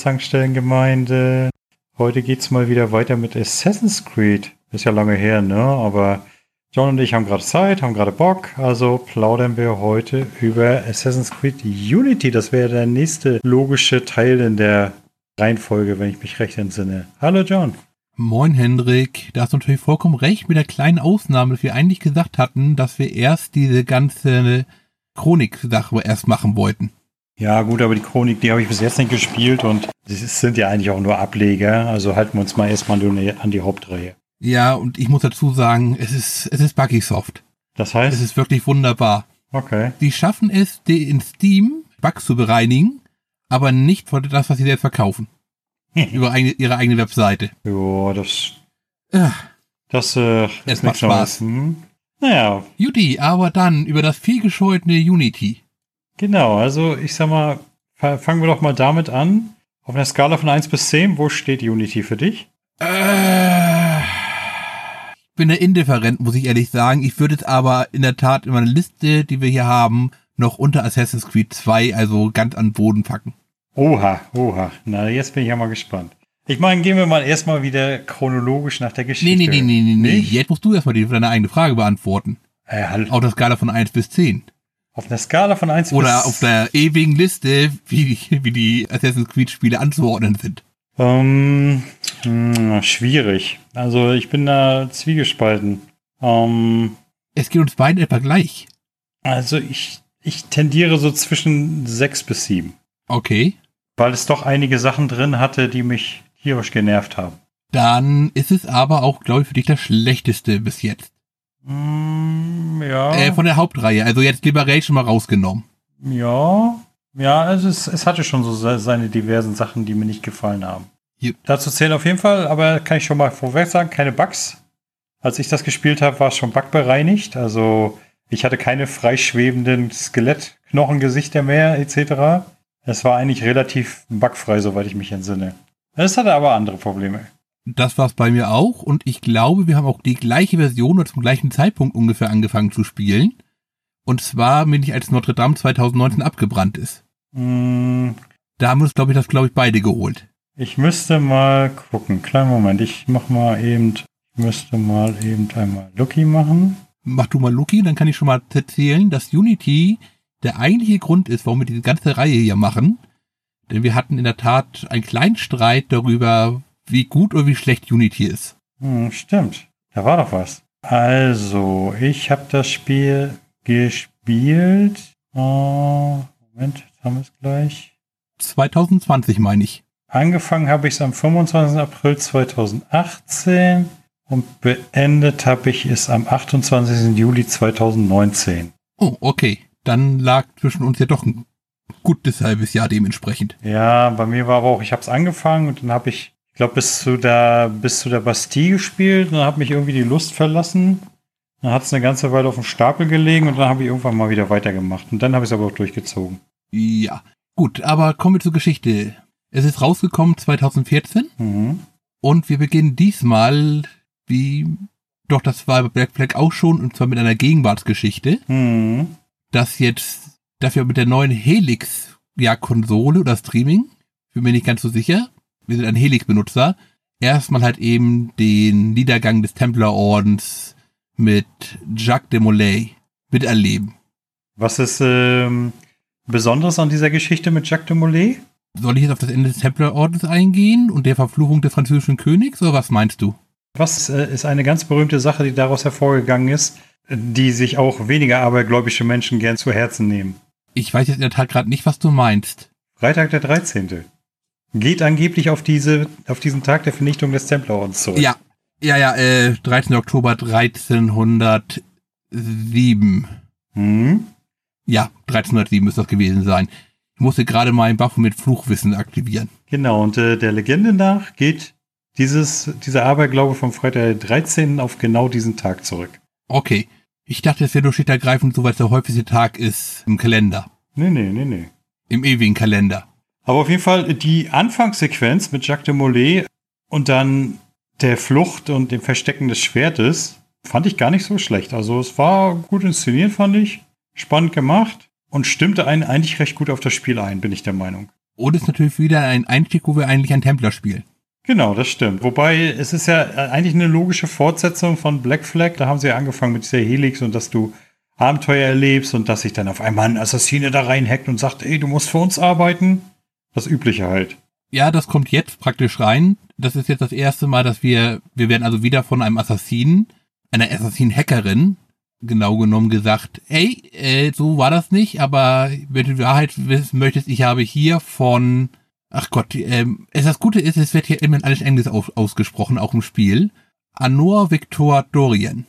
liebe Zankstellengemeinde. Heute geht's mal wieder weiter mit Assassin's Creed. Ist ja lange her, ne? Aber John und ich haben gerade Zeit, haben gerade Bock. Also plaudern wir heute über Assassin's Creed Unity. Das wäre der nächste logische Teil in der Reihenfolge, wenn ich mich recht entsinne. Hallo John. Moin Hendrik, da hast du natürlich vollkommen recht mit der kleinen Ausnahme, dass wir eigentlich gesagt hatten, dass wir erst diese ganze Chronik-Sache erst machen wollten. Ja, gut, aber die Chronik, die habe ich bis jetzt nicht gespielt und es sind ja eigentlich auch nur Ableger. Also halten wir uns mal erstmal an die Hauptreihe. Ja, und ich muss dazu sagen, es ist, es ist Buggy-Soft. Das heißt? Es ist wirklich wunderbar. Okay. Die schaffen es, die in Steam Bugs zu bereinigen, aber nicht für das, was sie selbst verkaufen. Über eine, ihre eigene Webseite. Ja, das. Ja. Das äh, es macht Spaß. Hm? Naja. Judy, aber dann über das vielgescholtene Unity. Genau, also ich sag mal, fangen wir doch mal damit an. Auf einer Skala von 1 bis 10, wo steht Unity für dich? Äh, ich bin da indifferent, muss ich ehrlich sagen. Ich würde es aber in der Tat in meiner Liste, die wir hier haben, noch unter Assassin's Creed 2, also ganz an Boden packen. Oha, oha. Na, jetzt bin ich ja mal gespannt. Ich meine, gehen wir mal erstmal wieder chronologisch nach der Geschichte. Nee, nee, nee, nee, nee. Jetzt musst du erstmal deine eigene Frage beantworten. Äh, halt. Auf der Skala von 1 bis 10. Auf einer Skala von 1 Oder bis... Oder auf der ewigen Liste, wie, wie die Assassin's Creed Spiele anzuordnen sind. Ähm, hm, schwierig. Also ich bin da zwiegespalten. Ähm, es geht uns beiden etwa gleich. Also ich, ich tendiere so zwischen 6 bis 7. Okay. Weil es doch einige Sachen drin hatte, die mich tierisch genervt haben. Dann ist es aber auch, glaube ich, für dich das schlechteste bis jetzt. Mm, ja. Äh, von der Hauptreihe. Also jetzt Liberation mal rausgenommen. Ja. Ja, also es, es hatte schon so seine diversen Sachen, die mir nicht gefallen haben. Yep. Dazu zählen auf jeden Fall, aber kann ich schon mal vorweg sagen, keine Bugs. Als ich das gespielt habe, war es schon bugbereinigt. Also ich hatte keine freischwebenden Skelettknochengesichter mehr, etc. Es war eigentlich relativ bugfrei, soweit ich mich entsinne. Es hatte aber andere Probleme. Das war es bei mir auch und ich glaube, wir haben auch die gleiche Version oder zum gleichen Zeitpunkt ungefähr angefangen zu spielen. Und zwar bin ich als Notre Dame 2019 abgebrannt ist. Mm. Da haben wir uns, glaube ich, das, glaube ich, beide geholt. Ich müsste mal gucken. Kleinen Moment, ich mach mal eben, ich müsste mal eben einmal Lucky machen. Mach du mal Lucky, dann kann ich schon mal erzählen, dass Unity der eigentliche Grund ist, warum wir diese ganze Reihe hier machen. Denn wir hatten in der Tat einen kleinen Streit darüber, wie gut oder wie schlecht Unity ist. Hm, stimmt. Da war doch was. Also, ich habe das Spiel gespielt. Oh, Moment, jetzt haben wir es gleich. 2020 meine ich. Angefangen habe ich es am 25. April 2018 und beendet habe ich es am 28. Juli 2019. Oh, okay dann lag zwischen uns ja doch ein gutes halbes Jahr dementsprechend. Ja, bei mir war aber auch, ich habe es angefangen und dann habe ich, ich glaube, bis zu der, bis zu der Bastille gespielt und dann hat mich irgendwie die Lust verlassen. Dann hat es eine ganze Weile auf dem Stapel gelegen und dann habe ich irgendwann mal wieder weitergemacht. Und dann habe ich es aber auch durchgezogen. Ja, gut, aber kommen wir zur Geschichte. Es ist rausgekommen 2014 mhm. und wir beginnen diesmal, wie, doch das war bei Black Flag auch schon, und zwar mit einer Gegenwartsgeschichte. Mhm dass jetzt dafür mit der neuen Helix ja Konsole oder Streaming, bin mir nicht ganz so sicher, wir sind ein Helix-Benutzer, erstmal halt eben den Niedergang des Templerordens mit Jacques de Molay miterleben. Was ist ähm, Besonderes an dieser Geschichte mit Jacques de Molay? Soll ich jetzt auf das Ende des Templerordens eingehen und der Verfluchung des französischen Königs oder was meinst du? Was äh, ist eine ganz berühmte Sache, die daraus hervorgegangen ist, die sich auch weniger abergläubische Menschen gern zu Herzen nehmen. Ich weiß jetzt in der Tat gerade nicht, was du meinst. Freitag der 13. Geht angeblich auf diese, auf diesen Tag der Vernichtung des Templerordens zurück. Ja, ja, ja, äh, 13. Oktober 1307. Hm? Ja, 1307 müsste das gewesen sein. Ich musste gerade meinen Buff mit Fluchwissen aktivieren. Genau, und äh, der Legende nach geht dieses, dieser Aberglaube vom Freitag der 13. auf genau diesen Tag zurück. Okay. Ich dachte, es wäre nur schlicht ergreifend, so weil es der häufigste Tag ist im Kalender. Nee, nee, nee, nee. Im ewigen Kalender. Aber auf jeden Fall die Anfangssequenz mit Jacques de Molay und dann der Flucht und dem Verstecken des Schwertes fand ich gar nicht so schlecht. Also es war gut inszeniert, fand ich. Spannend gemacht und stimmte einen eigentlich recht gut auf das Spiel ein, bin ich der Meinung. Und ist natürlich wieder ein Einstieg, wo wir eigentlich ein Templer spielen. Genau, das stimmt. Wobei es ist ja eigentlich eine logische Fortsetzung von Black Flag. Da haben sie ja angefangen mit dieser Helix und dass du Abenteuer erlebst und dass sich dann auf einmal ein Assassine da reinhackt und sagt, ey, du musst für uns arbeiten. Das Übliche halt. Ja, das kommt jetzt praktisch rein. Das ist jetzt das erste Mal, dass wir, wir werden also wieder von einem Assassinen, einer Assassin-Hackerin, genau genommen gesagt, ey, äh, so war das nicht, aber wenn du die Wahrheit wissen möchtest, ich habe hier von, ach Gott, ähm, es das Gute ist, es wird hier immer alles Englisch aus, ausgesprochen, auch im Spiel. Anor Victor Dorian.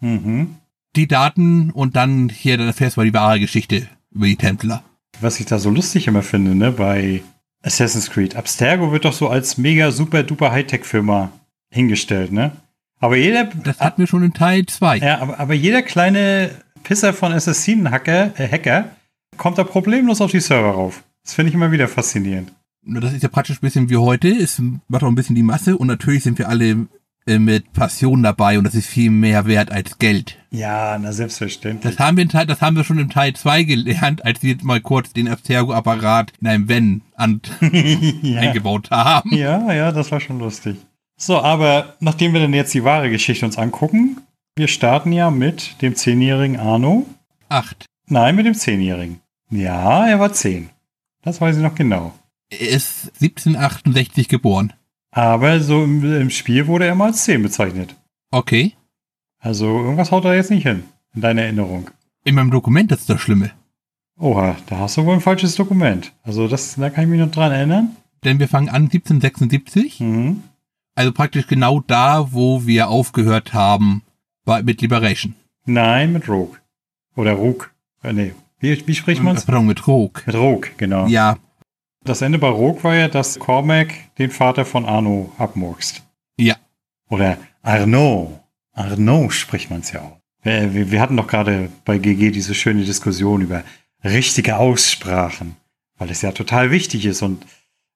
Mhm. Die Daten und dann hier, dann erfährst du mal die wahre Geschichte über die Templer. Was ich da so lustig immer finde, ne, bei Assassin's Creed. Abstergo wird doch so als mega super duper Hightech-Firma hingestellt, ne? Aber jeder. Das hatten wir schon in Teil 2. Ja, aber, aber jeder kleine Pisser von Assassinen-Hacker äh, Hacker, kommt da problemlos auf die Server rauf. Das finde ich immer wieder faszinierend. Nur Das ist ja praktisch ein bisschen wie heute. Es macht auch ein bisschen die Masse und natürlich sind wir alle mit Passion dabei und das ist viel mehr wert als Geld. Ja, na selbstverständlich. Das haben wir, in Teil, das haben wir schon im Teil 2 gelernt, als wir mal kurz den Abstergo-Apparat in einem Wenn ja. eingebaut haben. ja, ja, das war schon lustig. So, aber nachdem wir dann jetzt die wahre Geschichte uns angucken, wir starten ja mit dem zehnjährigen Arno. Acht. Nein, mit dem zehnjährigen. Ja, er war zehn. Das weiß ich noch genau. Er ist 1768 geboren. Aber so im, im Spiel wurde er mal als zehn bezeichnet. Okay. Also irgendwas haut da jetzt nicht hin, in deiner Erinnerung. In meinem Dokument ist das Schlimme. Oha, da hast du wohl ein falsches Dokument. Also das, da kann ich mich noch dran erinnern. Denn wir fangen an 1776. Mhm. Also praktisch genau da, wo wir aufgehört haben bei, mit Liberation. Nein, mit Rogue. Oder Rook. Äh, nee. Wie, wie spricht man's? Pardon, mit Rogue. Mit Rogue, genau. Ja, Das Ende bei Rogue war ja, dass Cormac den Vater von Arno abmurkst. ja. Oder Arnaud. Arnaud spricht man's ja auch. Wir, wir, wir hatten doch gerade bei GG diese schöne Diskussion über richtige Aussprachen. Weil es ja total wichtig ist und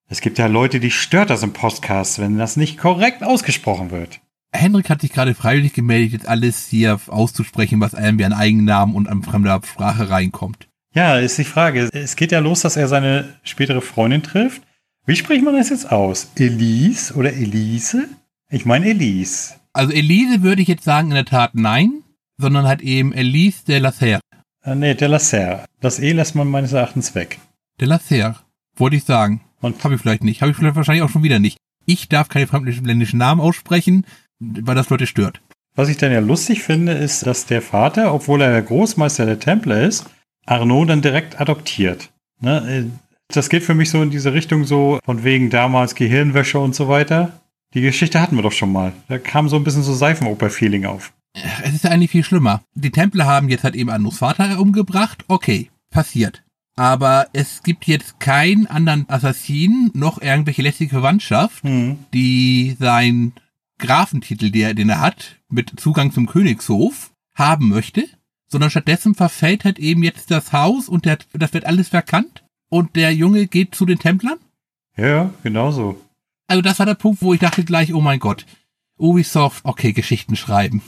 es gibt ja Leute, die stört das im Podcast, wenn das nicht korrekt ausgesprochen wird. Henrik hat sich gerade freiwillig gemeldet, alles hier auszusprechen, was einem wie ein Eigennamen und an fremder Sprache reinkommt. Ja, ist die Frage. Es geht ja los, dass er seine spätere Freundin trifft. Wie spricht man das jetzt aus? Elise oder Elise? Ich meine Elise. Also Elise würde ich jetzt sagen in der Tat nein, sondern halt eben Elise de la Serre. Äh, nee, de la Serre. Das E lässt man meines Erachtens weg. De la Serre, wollte ich sagen. Und Habe ich vielleicht nicht. Habe ich vielleicht wahrscheinlich auch schon wieder nicht. Ich darf keine fremdländischen Namen aussprechen, weil das Leute stört. was ich dann ja lustig finde, ist, dass der Vater, obwohl er der Großmeister der Templer ist, Arnaud dann direkt adoptiert. Ne? Das geht für mich so in diese Richtung so, von wegen damals Gehirnwäsche und so weiter. Die Geschichte hatten wir doch schon mal. Da kam so ein bisschen so Seifenoper-Feeling auf. Es ist eigentlich viel schlimmer. Die Templer haben jetzt halt eben Annus Vater umgebracht. Okay, passiert. Aber es gibt jetzt keinen anderen Assassinen, noch irgendwelche lästige Verwandtschaft, Hm. die sein Grafentitel, der, den er hat, mit Zugang zum Königshof, haben möchte, sondern stattdessen verfällt halt eben jetzt das Haus und der, das wird alles verkannt und der Junge geht zu den Templern. Ja, genau so. Also das war der Punkt, wo ich dachte gleich, oh mein Gott, Ubisoft, okay, Geschichten schreiben.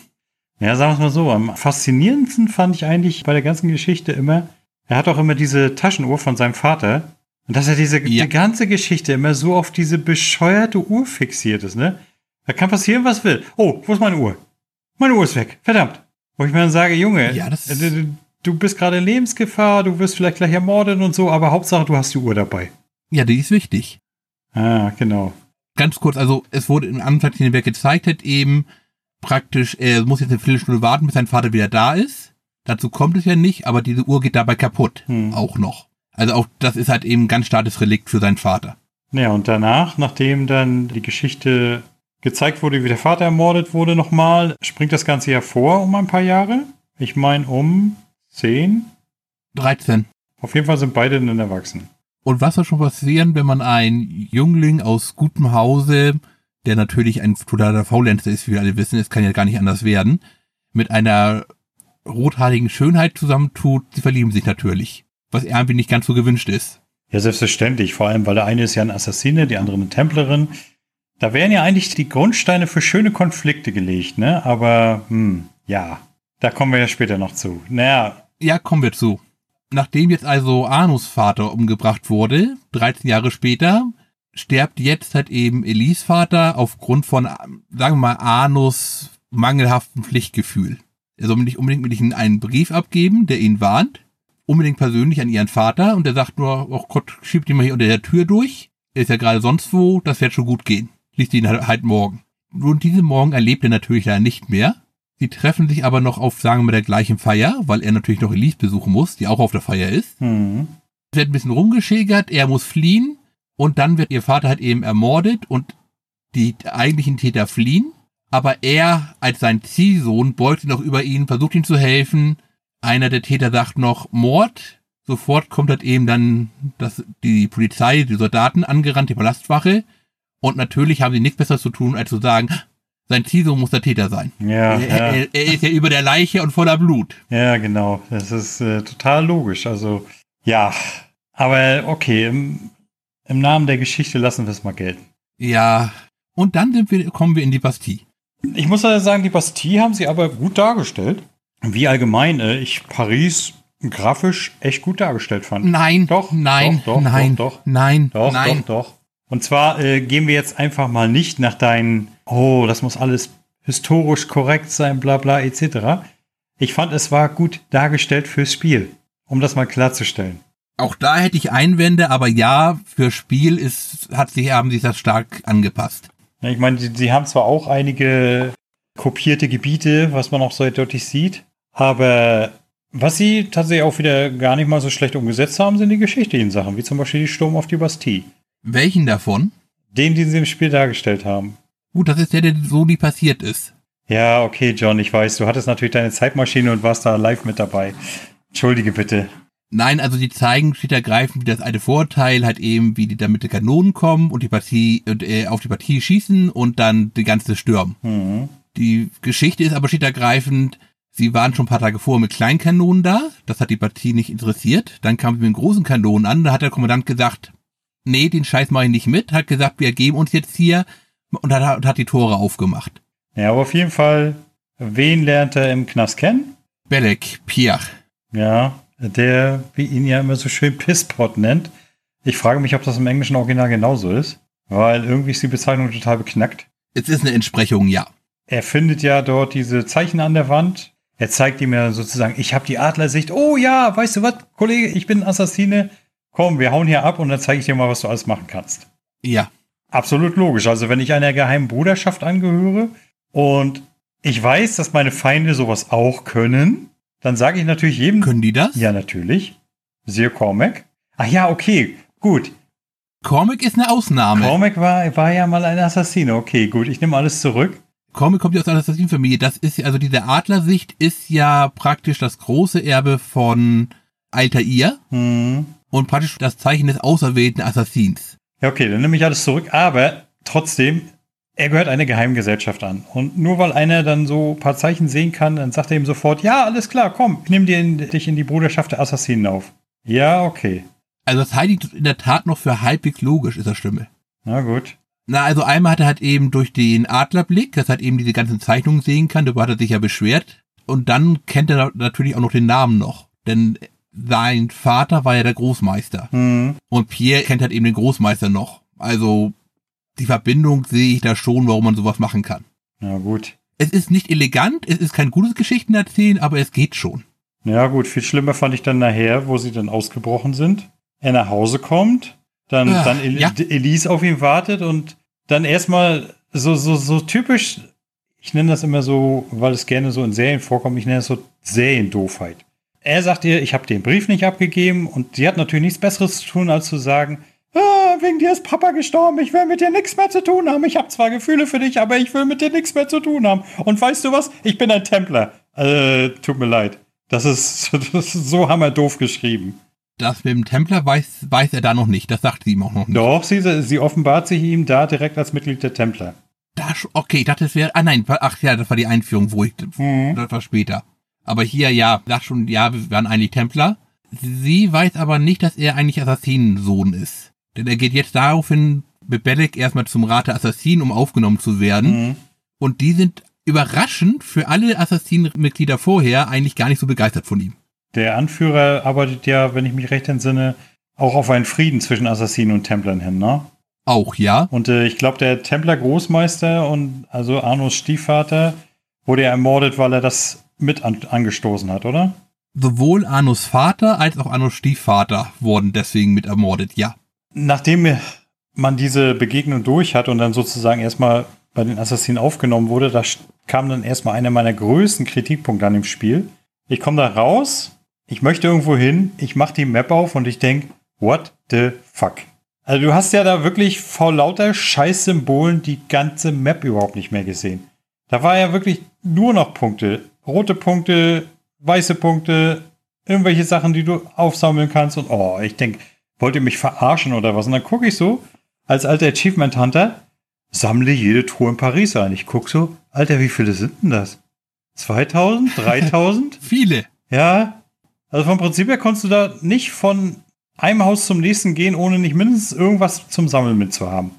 Ja, sagen wir es mal so. Am faszinierendsten fand ich eigentlich bei der ganzen Geschichte immer, er hat auch immer diese Taschenuhr von seinem Vater. Und dass er diese Ja. die ganze Geschichte immer so auf diese bescheuerte Uhr fixiert ist, ne? Da kann passieren, was will. Oh, wo ist meine Uhr? Meine Uhr ist weg. Verdammt. Wo ich mir dann sage, Junge, Ja, du, du bist gerade in Lebensgefahr, du wirst vielleicht gleich ermordet und so, aber Hauptsache, du hast die Uhr dabei. Ja, die ist wichtig. Ah, genau. Ganz kurz, also es wurde im Anfang, den er gezeigt hat, eben praktisch, er muss jetzt eine Viertelstunde warten, bis sein Vater wieder da ist. Dazu kommt es ja nicht, aber diese Uhr geht dabei kaputt. Hm. Auch noch. Also auch das ist halt eben ein ganz starkes Relikt für seinen Vater. Ja, und danach, nachdem dann die Geschichte gezeigt wurde, wie der Vater ermordet wurde nochmal, springt das Ganze ja vor um ein paar Jahre. Ich meine um 10. 13. Auf jeden Fall sind beide dann erwachsen. Und was soll schon passieren, wenn man ein Jüngling aus gutem Hause, der natürlich ein totaler Faulenzer ist, wie wir alle wissen, es kann ja gar nicht anders werden, mit einer rothaarigen Schönheit zusammentut, sie verlieben sich natürlich. Was irgendwie nicht ganz so gewünscht ist. Ja, selbstverständlich. Vor allem, weil der eine ist ja ein Assassine, die andere eine Templerin. Da wären ja eigentlich die Grundsteine für schöne Konflikte gelegt, ne? Aber, hm, ja. Da kommen wir ja später noch zu. Naja, Ja, kommen wir zu. Nachdem jetzt also Arnus Vater umgebracht wurde, 13 Jahre später, stirbt jetzt halt eben Elis Vater aufgrund von, sagen wir mal, Arnus mangelhaftem Pflichtgefühl. Er soll nicht unbedingt mit ihnen einen Brief abgeben, der ihn warnt, unbedingt persönlich an ihren Vater und der sagt nur, oh Gott, schiebt ihn mal hier unter der Tür durch. Er ist ja gerade sonst wo, das wird schon gut gehen. Liest ihn halt, halt morgen. Und diesen Morgen erlebt er natürlich leider nicht mehr. Sie treffen sich aber noch auf, sagen wir, der gleichen Feier, weil er natürlich noch Elise besuchen muss, die auch auf der Feier ist. Hm. Es wird ein bisschen rumgeschägert, er muss fliehen und dann wird ihr Vater halt eben ermordet und die eigentlichen Täter fliehen. Aber er als sein Ziehsohn beugt noch über ihn, versucht ihm zu helfen. Einer der Täter sagt noch Mord. Sofort kommt halt eben dann das, die Polizei, die Soldaten angerannt, die Palastwache. Und natürlich haben sie nichts Besseres zu tun, als zu sagen, sein Ziehsohn muss der Täter sein. Ja, er, ja. er, er ist ja über der Leiche und voller Blut. Ja, genau. Das ist äh, total logisch. Also, ja. Aber okay, im, im Namen der Geschichte lassen wir es mal gelten. Ja. Und dann wir, kommen wir in die Bastille. Ich muss ja sagen, die Bastille haben sie aber gut dargestellt. Wie allgemein äh, ich Paris grafisch echt gut dargestellt fand. Nein, Doch, nein, doch, doch, nein, doch, doch. nein, Doch, nein. doch, doch. Und zwar äh, gehen wir jetzt einfach mal nicht nach deinen, oh, das muss alles historisch korrekt sein, bla bla etc. Ich fand, es war gut dargestellt fürs Spiel, um das mal klarzustellen. Auch da hätte ich Einwände, aber ja, für Spiel ist, hat sich, haben sich das stark angepasst. Ich meine, sie, sie haben zwar auch einige kopierte Gebiete, was man auch so deutlich sieht, aber was sie tatsächlich auch wieder gar nicht mal so schlecht umgesetzt haben, sind die geschichtlichen Sachen, wie zum Beispiel die Sturm auf die Bastille. Welchen davon? Den, den sie im Spiel dargestellt haben. Gut, das ist der, der so nie passiert ist. Ja, okay, John, ich weiß, du hattest natürlich deine Zeitmaschine und warst da live mit dabei. Entschuldige bitte. Nein, also die zeigen steht ergreifend, wie das alte Vorteil halt eben, wie die da mit den Kanonen kommen und die Partie, und, äh, auf die Partie schießen und dann die ganze stürmen. Mhm. Die Geschichte ist aber steht ergreifend, sie waren schon ein paar Tage vorher mit kleinen Kanonen da, das hat die Partie nicht interessiert. Dann kamen sie mit den großen Kanonen an, da hat der Kommandant gesagt, nee, den Scheiß mache ich nicht mit, hat gesagt, wir geben uns jetzt hier und hat, und hat die Tore aufgemacht. Ja, aber auf jeden Fall, wen lernt er im Knast kennen? Belek, Pierre. Ja, der, wie ihn ja immer so schön Pisspot nennt. Ich frage mich, ob das im englischen Original genauso ist, weil irgendwie ist die Bezeichnung total beknackt. Es ist eine Entsprechung, ja. Er findet ja dort diese Zeichen an der Wand. Er zeigt ihm ja sozusagen, ich habe die Adlersicht. Oh ja, weißt du was, Kollege, ich bin Assassine. Komm, wir hauen hier ab und dann zeige ich dir mal, was du alles machen kannst. Ja. Absolut logisch. Also wenn ich einer geheimen Bruderschaft angehöre und ich weiß, dass meine Feinde sowas auch können, dann sage ich natürlich jedem, Können die das? ja natürlich, siehe Cormac. Ach ja, okay, gut. Cormac ist eine Ausnahme. Cormac war, war ja mal ein Assassine. Okay, gut, ich nehme alles zurück. Cormac kommt ja aus einer Assassinenfamilie. Das ist ja, also diese Adlersicht ist ja praktisch das große Erbe von Altair Hm. Und praktisch das Zeichen des auserwählten Assassins. Ja, okay, dann nehme ich alles zurück, aber trotzdem, er gehört einer Geheimgesellschaft an. Und nur weil einer dann so ein paar Zeichen sehen kann, dann sagt er ihm sofort, ja, alles klar, komm, ich nehme in, dich in die Bruderschaft der Assassinen auf. Ja, okay. Also das halte ich in der Tat noch für halbwegs logisch, ist das Stimme. Na gut. Na, also einmal hat er halt eben durch den Adlerblick, dass er halt eben diese ganzen Zeichnungen sehen kann, darüber hat er sich ja beschwert. Und dann kennt er natürlich auch noch den Namen noch. Denn sein Vater war ja der Großmeister. Hm. Und Pierre kennt halt eben den Großmeister noch. Also die Verbindung sehe ich da schon, warum man sowas machen kann. Ja, gut. Es ist nicht elegant, es ist kein gutes Geschichtenerzählen, aber es geht schon. Ja, gut, viel schlimmer fand ich dann nachher, wo sie dann ausgebrochen sind. Er nach Hause kommt, dann, Ah, dann El ja. Elise auf ihn wartet und dann erstmal so, so, so typisch, ich nenne das immer so, weil es gerne so in Serien vorkommt, ich nenne es so Seriendoofheit. Er sagt ihr, ich habe den Brief nicht abgegeben und sie hat natürlich nichts Besseres zu tun, als zu sagen, ah, wegen dir ist Papa gestorben, ich will mit dir nichts mehr zu tun haben. Ich habe zwar Gefühle für dich, aber ich will mit dir nichts mehr zu tun haben. Und weißt du was? Ich bin ein Templer. Äh, tut mir leid. Das ist, das ist so hammerdoof geschrieben. Das mit dem Templer weiß, weiß er da noch nicht, das sagt sie ihm auch noch nicht. Doch, sie, sie offenbart sich ihm da direkt als Mitglied der Templer. Da, sch- okay, ich dachte, es wäre, ah nein, ach ja, das war die Einführung, wo ich, Mhm. das war später. Aber hier, ja, sagt schon, ja, wir waren eigentlich Templer. Sie weiß aber nicht, dass er eigentlich Assassinensohn ist. Denn er geht jetzt daraufhin mit Belek erstmal zum Rat der Assassinen, um aufgenommen zu werden. Mhm. Und die sind überraschend für alle Assassinenmitglieder vorher eigentlich gar nicht so begeistert von ihm. der Anführer arbeitet ja, wenn ich mich recht entsinne, auch auf einen Frieden zwischen Assassinen und Templern hin, ne? Auch, ja. Und äh, ich glaube, der Templer Großmeister und also Arnos Stiefvater wurde ja ermordet, weil er das mit an angestoßen hat, oder? Sowohl Arnos Vater als auch Arnos Stiefvater wurden deswegen mit ermordet, ja. Nachdem man diese Begegnung durch hat und dann sozusagen erstmal bei den Assassinen aufgenommen wurde, da kam dann erstmal einer meiner größten Kritikpunkte an dem Spiel. Ich komme da raus, ich möchte irgendwo hin, ich mache die Map auf und ich denke, what the fuck? Also du hast ja da wirklich vor lauter Scheißsymbolen die ganze Map überhaupt nicht mehr gesehen. Da war ja wirklich nur noch Punkte. Rote Punkte, weiße Punkte, irgendwelche Sachen, die du aufsammeln kannst. Und oh, ich denke, wollt ihr mich verarschen oder was? Und dann gucke ich so, als alter Achievement Hunter, sammle jede Truhe in Paris ein. Ich gucke so, Alter, wie viele sind denn das? 2000? 3000? Viele. Ja. Also vom Prinzip her konntest du da nicht von einem Haus zum nächsten gehen, ohne nicht mindestens irgendwas zum Sammeln mitzuhaben.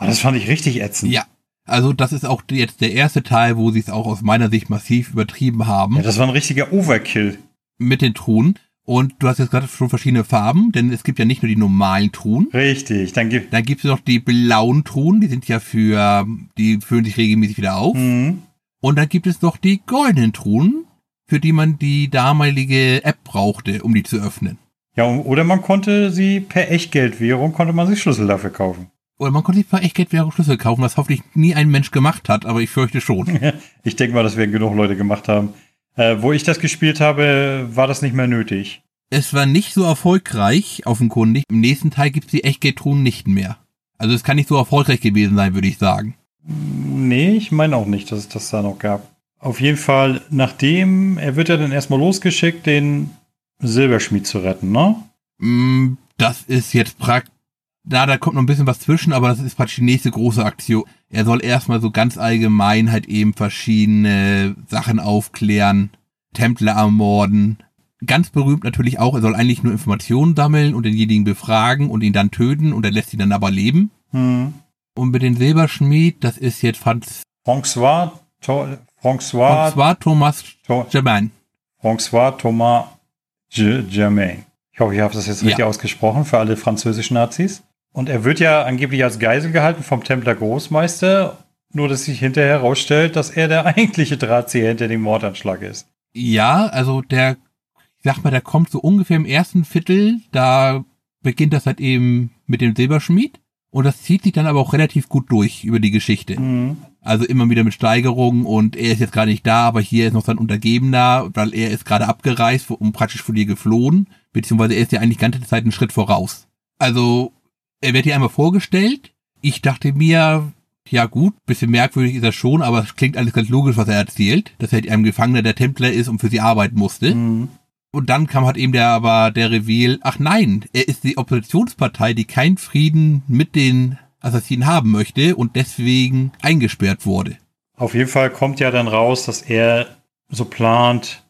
Oh, das fand ich richtig ätzend. Ja. Also das ist auch jetzt der erste Teil, wo sie es auch aus meiner Sicht massiv übertrieben haben. Ja, das war ein richtiger Overkill. Mit den Truhen. Und du hast jetzt gerade schon verschiedene Farben, denn es gibt ja nicht nur die normalen Truhen. Richtig, dann gibt Dann gibt es noch die blauen Truhen, die sind ja für, die füllen sich regelmäßig wieder auf. Mhm. Und dann gibt es noch die goldenen Truhen, für die man die damalige App brauchte, um die zu öffnen. Ja, oder man konnte sie per Echtgeldwährung, konnte man sich Schlüssel dafür kaufen. Oder man konnte sich per Echtgeldwährung Schlüssel kaufen, was hoffentlich nie ein Mensch gemacht hat, aber ich fürchte schon. ich denke mal, das werden genug Leute gemacht haben. Äh, wo ich das gespielt habe, war das nicht mehr nötig. Es war nicht so erfolgreich, offenkundig. Im nächsten Teil gibt es die Echtgeldtruhen nicht mehr. Also es kann nicht so erfolgreich gewesen sein, würde ich sagen. Nee, ich meine auch nicht, dass es das da noch gab. Auf jeden Fall, nachdem, er wird ja dann erstmal losgeschickt, den Silberschmied zu retten, ne? Mm, Das ist jetzt praktisch. Da, da kommt noch ein bisschen was zwischen, aber das ist praktisch die nächste große Aktion. Er soll erstmal so ganz allgemein halt eben verschiedene Sachen aufklären, Templer ermorden. Ganz berühmt natürlich auch, er soll eigentlich nur Informationen sammeln und denjenigen befragen und ihn dann töten und er lässt ihn dann aber leben. Hm. Und mit dem Silberschmied, das ist jetzt Franz, François, to, François, François Thomas to, Germain. François Thomas Germain. Ich hoffe, ich habe das jetzt richtig Ja. ausgesprochen für alle französischen Nazis. Und er wird ja angeblich als Geisel gehalten vom Templer Großmeister, nur dass sich hinterher herausstellt, dass er der eigentliche Drahtzieher hinter dem Mordanschlag ist. Ja, also der, ich sag mal, der kommt so ungefähr im ersten Viertel, da beginnt das halt eben mit dem Silberschmied. Und das zieht sich dann aber auch relativ gut durch über die Geschichte. Mhm. Also immer wieder mit Steigerungen und er ist jetzt gerade nicht da, aber hier ist noch sein Untergebener, weil er ist gerade abgereist und praktisch von dir geflohen, beziehungsweise er ist ja eigentlich die ganze Zeit einen Schritt voraus. Also, er wird hier einmal vorgestellt. Ich dachte mir, ja gut, bisschen merkwürdig ist er schon, aber es klingt alles ganz logisch, was er erzählt, dass er ein Gefangener der Templer ist und für sie arbeiten musste. Mhm. Und dann kam halt eben der aber der Reveal, ach nein, er ist die Oppositionspartei, die keinen Frieden mit den Assassinen haben möchte und deswegen eingesperrt wurde. Auf jeden Fall kommt ja dann raus, dass er so plant,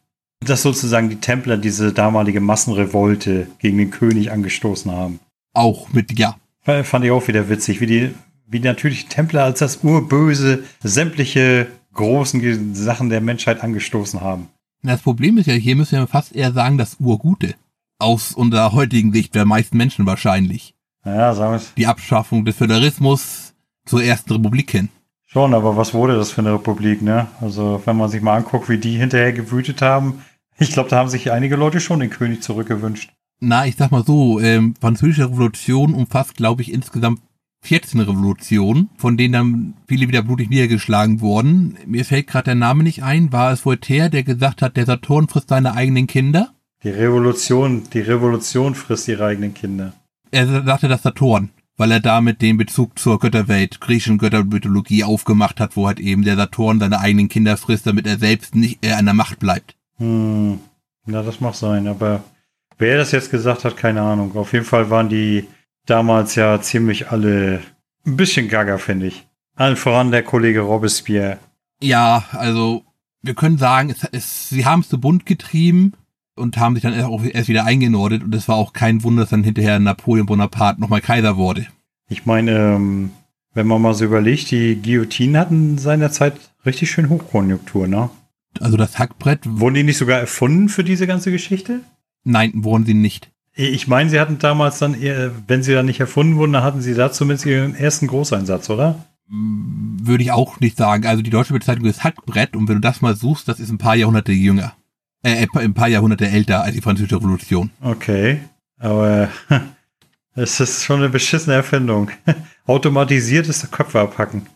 dass sozusagen die Templer diese damalige Massenrevolte gegen den König angestoßen haben. Auch mit, ja, Fand ich auch wieder witzig, wie die, wie natürlich Templer als das Urböse sämtliche großen Sachen der Menschheit angestoßen haben. Das Problem ist ja, hier müssen wir fast eher sagen, das Urgute. Aus unserer heutigen Sicht der meisten Menschen wahrscheinlich. Naja, sagen wir es Die Abschaffung des Föderalismus zur ersten Republik hin. schon, aber was wurde das für eine Republik, ne? Also, wenn man sich mal anguckt, wie die hinterher gewütet haben, ich glaube, da haben sich einige Leute schon den König zurückgewünscht. Na, ich sag mal so, ähm, französische Revolution umfasst, glaube ich, insgesamt 14 Revolutionen, von denen dann viele wieder blutig niedergeschlagen wurden. Mir fällt gerade der Name nicht ein. War es Voltaire, der gesagt hat, der Saturn frisst seine eigenen Kinder? Die Revolution, die Revolution frisst ihre eigenen Kinder. Er sagte das Saturn, weil er damit den Bezug zur Götterwelt, griechischen Göttermythologie aufgemacht hat, wo halt eben der Saturn seine eigenen Kinder frisst, damit er selbst nicht äh, an der Macht bleibt. Hm, na, das mag sein, aber wer das jetzt gesagt hat, keine Ahnung. Auf jeden Fall waren die damals ja ziemlich alle ein bisschen gaga, finde ich. Allen voran der Kollege Robespierre. Ja, also wir können sagen, es, es, sie haben es zu bunt getrieben und haben sich dann erst auch erst wieder eingenordet und es war auch kein Wunder, dass dann hinterher Napoleon Bonaparte nochmal Kaiser wurde. Ich meine, ähm, wenn man mal so überlegt, die Guillotinen hatten seinerzeit richtig schön Hochkonjunktur, ne? Also das Hackbrett, Wurden die nicht sogar erfunden für diese ganze Geschichte? Nein, wurden sie nicht. Ich meine, sie hatten damals dann, eher, wenn sie dann nicht erfunden wurden, dann hatten sie da zumindest ihren ersten Großeinsatz, oder? Würde ich auch nicht sagen. Also die deutsche Bezeichnung ist Hackbrett und wenn du das mal suchst, das ist ein paar Jahrhunderte jünger. Äh, ein paar Jahrhunderte älter als die französische Revolution. Okay, aber es ist schon eine beschissene Erfindung. Automatisiertes Köpfe abhacken.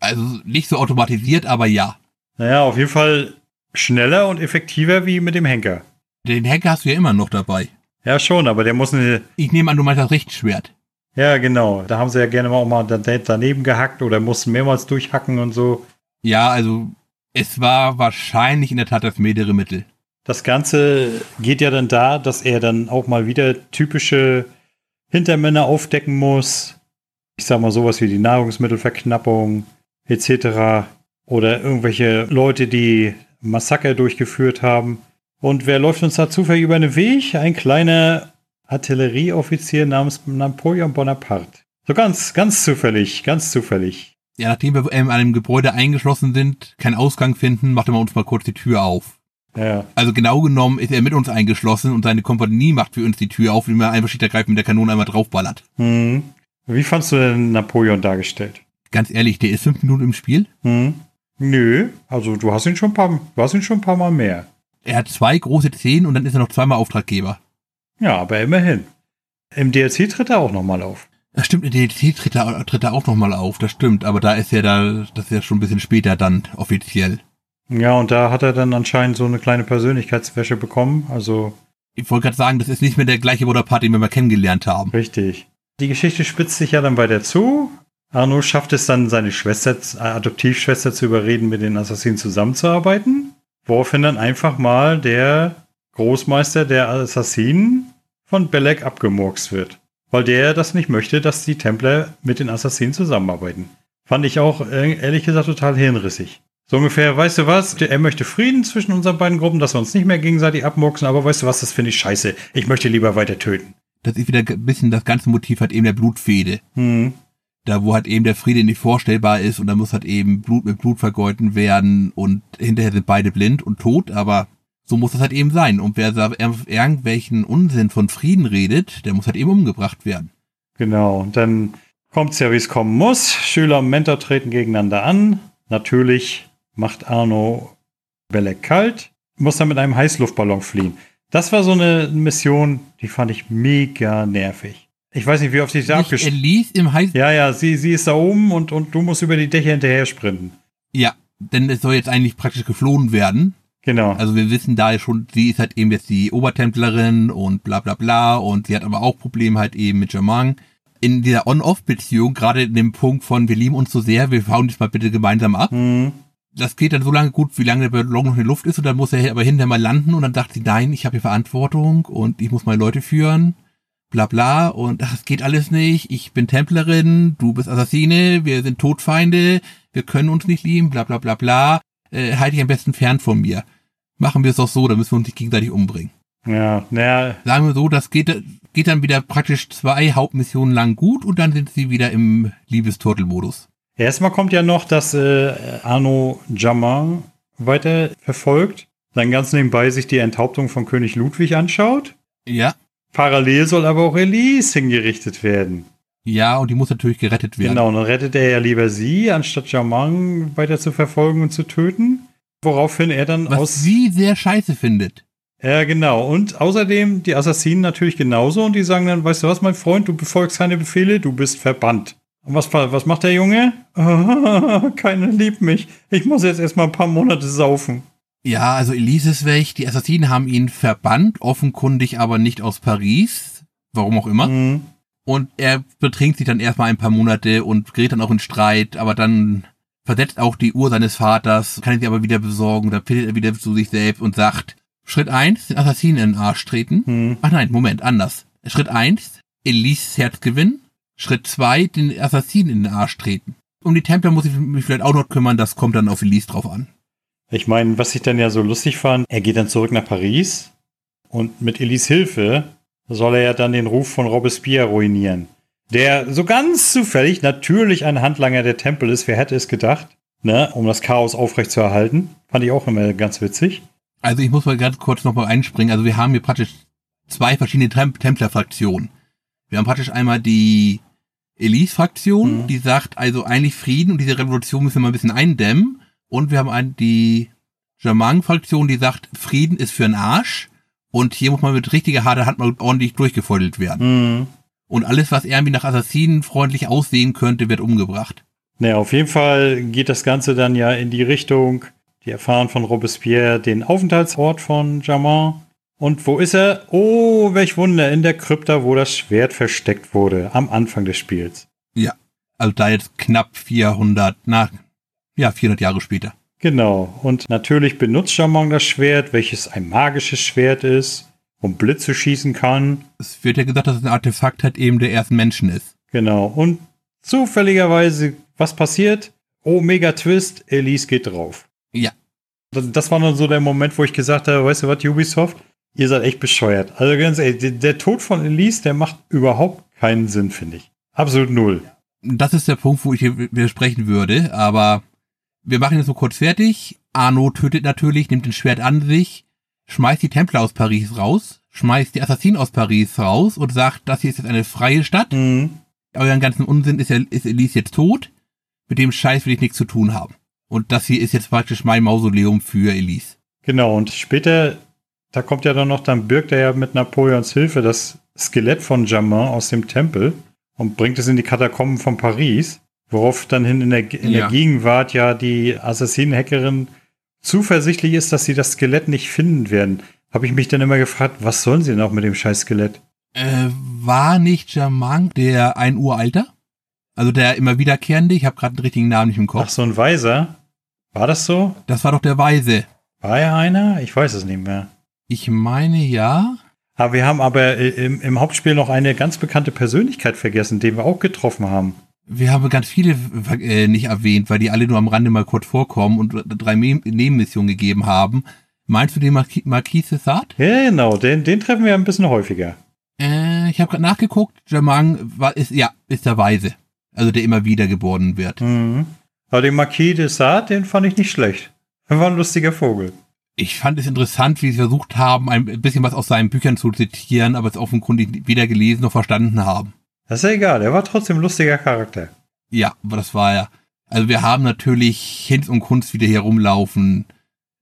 Also nicht so automatisiert, aber ja. Naja, auf jeden Fall schneller und effektiver wie mit dem Henker. Den Hacker hast du ja immer noch dabei. Ja, schon, aber der muss eine. Ich nehme an, du meinst das Richtschwert. Ja, genau. Da haben sie ja gerne mal auch mal da- daneben gehackt oder mussten mehrmals durchhacken und so. Ja, also es war wahrscheinlich in der Tat das mildere Mittel. Das Ganze geht ja dann da, dass er dann auch mal wieder typische Hintermänner aufdecken muss. Ich sag mal sowas wie die Nahrungsmittelverknappung etc. Oder irgendwelche Leute, die Massaker durchgeführt haben. Und wer läuft uns da zufällig über den Weg? Ein kleiner Artillerieoffizier namens Napoleon Bonaparte. So ganz, ganz zufällig, ganz zufällig. Ja, nachdem wir in einem Gebäude eingeschlossen sind, keinen Ausgang finden, macht er uns mal kurz die Tür auf. Ja, Also genau genommen ist er mit uns eingeschlossen und seine Kompanie macht für uns die Tür auf, indem er einfach schlicht ergreifend mit der Kanone einmal draufballert. hm. Wie fandst du denn Napoleon dargestellt? Ganz ehrlich, der ist fünf Minuten im Spiel. Hm? Nö, also du hast ihn schon ein paar, du hast ihn schon ein paar Mal mehr. Er hat zwei große Zehen und dann ist er noch zweimal Auftraggeber. Ja, aber immerhin. Im DLC tritt er auch nochmal auf. Das stimmt, in DLC tritt er, tritt er auch nochmal auf, das stimmt, aber da ist er da, das ist ja schon ein bisschen später dann offiziell. Ja, und da hat er dann anscheinend so eine kleine Persönlichkeitswäsche bekommen. Also Ich wollte gerade sagen, das ist nicht mehr der gleiche Bonaparte, den wir mal kennengelernt haben. richtig. Die Geschichte spitzt sich ja dann weiter zu. Arno schafft es dann, seine Schwester, äh, Adoptivschwester zu überreden, mit den Assassinen zusammenzuarbeiten. Woraufhin dann einfach mal der Großmeister der Assassinen von Belek abgemurkst wird. Weil der das nicht möchte, dass die Templer mit den Assassinen zusammenarbeiten. Fand ich auch äh, ehrlich gesagt total hirnrissig. So ungefähr, weißt du was? Er möchte Frieden zwischen unseren beiden Gruppen, dass wir uns nicht mehr gegenseitig abmurksen, aber weißt du was, das finde ich scheiße. Ich möchte lieber weiter töten. Das ist wieder ein bisschen das ganze Motiv hat eben der Blutfehde. Hm. Da wo halt eben der Friede nicht vorstellbar ist und da muss halt eben Blut mit Blut vergeuden werden und hinterher sind beide blind und tot, aber so muss das halt eben sein. Und wer da ir- irgendwelchen Unsinn von Frieden redet, der muss halt eben umgebracht werden. Genau. Und dann kommt's ja, wie es kommen muss. Schüler und Mentor treten gegeneinander an. Natürlich macht Arno Belek kalt, muss dann mit einem Heißluftballon fliehen. Das war so eine Mission, die fand ich mega nervig. Ich weiß nicht, wie oft ich da Nicht abgeschlossen Elise im Heiß... Ja, ja, sie, sie ist da oben und, und du musst über die Dächer hinterher sprinten. Ja, denn es soll jetzt eigentlich praktisch geflohen werden. Genau. Also wir wissen da schon, sie ist halt eben jetzt die Obertemplerin und bla bla bla und sie hat aber auch Probleme halt eben mit Jamang. In dieser On-Off-Beziehung, gerade in dem Punkt von wir lieben uns so sehr, wir hauen das mal bitte gemeinsam ab. hm. Das geht dann so lange gut, wie lange der Ballon noch in der Luft ist und dann muss er aber hinterher mal landen und dann sagt sie, nein, ich habe hier Verantwortung und ich muss meine Leute führen, bla bla und ach, es geht alles nicht, ich bin Templerin, du bist Assassine, wir sind Todfeinde, wir können uns nicht lieben, bla bla bla bla, äh, halte dich am besten fern von mir. Machen wir es doch so, dann müssen wir uns nicht gegenseitig umbringen. Ja, naja, Sagen wir so, das geht, geht dann wieder praktisch zwei Hauptmissionen lang gut und dann sind sie wieder im Liebesturtelmodus. Erstmal kommt ja noch, dass äh, Arno Jamang weiter verfolgt, dann ganz nebenbei sich die Enthauptung von König Ludwig anschaut. Ja, Parallel soll aber auch Elise hingerichtet werden. ja, und die muss natürlich gerettet werden. Genau, dann rettet er ja lieber sie, anstatt Jamang weiter zu verfolgen und zu töten. Woraufhin er dann Was aus. sie sehr scheiße findet. Ja, genau. Und außerdem die Assassinen natürlich genauso und die sagen dann, weißt du was, mein Freund, du befolgst keine Befehle, du bist verbannt. Und was, was macht der Junge? keiner liebt mich. Ich muss jetzt erstmal ein paar Monate saufen. Ja, also Elise ist weg. Die Assassinen haben ihn verbannt, offenkundig aber nicht aus Paris. Warum auch immer. Mhm. Und er betrinkt sich dann erstmal ein paar Monate und gerät dann auch in Streit, aber dann versetzt auch die Uhr seines Vaters, kann ihn sie aber wieder besorgen, da findet er wieder zu sich selbst und sagt, Schritt eins, den Assassinen in den Arsch treten. Mhm. Ach nein, Moment, anders. Schritt eins, Elises Herz gewinnen. Schritt zwei, den Assassinen in den Arsch treten. Um die Templer muss ich mich vielleicht auch noch kümmern, das kommt dann auf Elise drauf an. Ich meine, was ich dann ja so lustig fand, er geht dann zurück nach Paris und mit Elise Hilfe soll er ja dann den Ruf von Robespierre ruinieren. Der so ganz zufällig natürlich ein Handlanger der Tempel ist, wer hätte es gedacht? ne, um das Chaos aufrechtzuerhalten. Fand ich auch immer ganz witzig. Also ich muss mal ganz kurz nochmal einspringen. Also wir haben hier praktisch zwei verschiedene Tem Templer-Fraktionen. Wir haben praktisch einmal die Elise-Fraktion, mhm. die sagt also eigentlich Frieden und diese Revolution müssen wir mal ein bisschen eindämmen. Und wir haben ein, die Jamang-Fraktion, die sagt, Frieden ist für einen Arsch. Und hier muss man mit richtiger harter Hand mal ordentlich durchgefeudelt werden. Mhm. Und alles, was irgendwie nach Assassinen freundlich aussehen könnte, wird umgebracht. Naja, auf jeden Fall geht das Ganze dann ja in die Richtung, die erfahren von Robespierre den Aufenthaltsort von Jamant. Und wo ist er? Oh, welch Wunder, in der Krypta, wo das Schwert versteckt wurde, am Anfang des Spiels. Ja, also da jetzt knapp 400, na, ja, 400 Jahre später. Genau, und natürlich benutzt Jamon das Schwert, welches ein magisches Schwert ist und Blitze schießen kann. Es wird ja gesagt, dass es ein Artefakt halt eben der ersten Menschen ist. Genau, und zufälligerweise, was passiert? Oh, mega Twist, Elise geht drauf. Ja. Das, war dann so der Moment, wo ich gesagt habe, weißt du was, Ubisoft, ihr seid echt bescheuert. Also ganz ehrlich, der, der Tod von Elise, der macht überhaupt keinen Sinn, finde ich. Absolut null. Das ist der Punkt, wo ich widersprechen würde, aber wir machen jetzt so kurz fertig. Arno tötet natürlich, nimmt den Schwert an sich, schmeißt die Templer aus Paris raus, schmeißt die Assassinen aus Paris raus und sagt, das hier ist jetzt eine freie Stadt. Mhm. Euren ganzen Unsinn ist, ist Elise jetzt tot. Mit dem Scheiß will ich nichts zu tun haben. Und das hier ist jetzt praktisch mein Mausoleum für Elise. Genau, und später, da kommt ja dann noch, dann birgt er ja mit Napoleons Hilfe das Skelett von Jamin aus dem Tempel und bringt es in die Katakomben von Paris, worauf dann hin in der, in ja. der Gegenwart ja die Assassinenhackerin zuversichtlich ist, dass sie das Skelett nicht finden werden. Habe ich mich dann immer gefragt, was sollen sie denn auch mit dem scheiß Skelett? Äh, war nicht Jamang der ein Uralter? Also der immer wiederkehrende, ich habe gerade den richtigen Namen nicht im Kopf. Ach, so ein Weiser? War das so? Das war doch der Weise. War er einer? Ich weiß es nicht mehr. Ich meine ja. Aber wir haben aber im, im Hauptspiel noch eine ganz bekannte Persönlichkeit vergessen, den wir auch getroffen haben. Wir haben ganz viele äh, nicht erwähnt, weil die alle nur am Rande mal kurz vorkommen und drei Nebenmissionen gegeben haben. Meinst du den Mar Marquis Cesar? Ja, genau, den, den treffen wir ein bisschen häufiger. Äh, ich habe gerade nachgeguckt. Jamang war, ist, ja, ist der Weise. Also der immer wieder geboren wird. Mhm. Aber den Marquis de Sade, den fand ich nicht schlecht. Er war ein lustiger Vogel. Ich fand es interessant, wie sie versucht haben, ein bisschen was aus seinen Büchern zu zitieren, aber es offenkundig weder gelesen noch verstanden haben. Das ist ja egal, er war trotzdem lustiger Charakter. Ja, aber das war ja. Also wir haben natürlich Hinz und Kunst wieder hier rumlaufen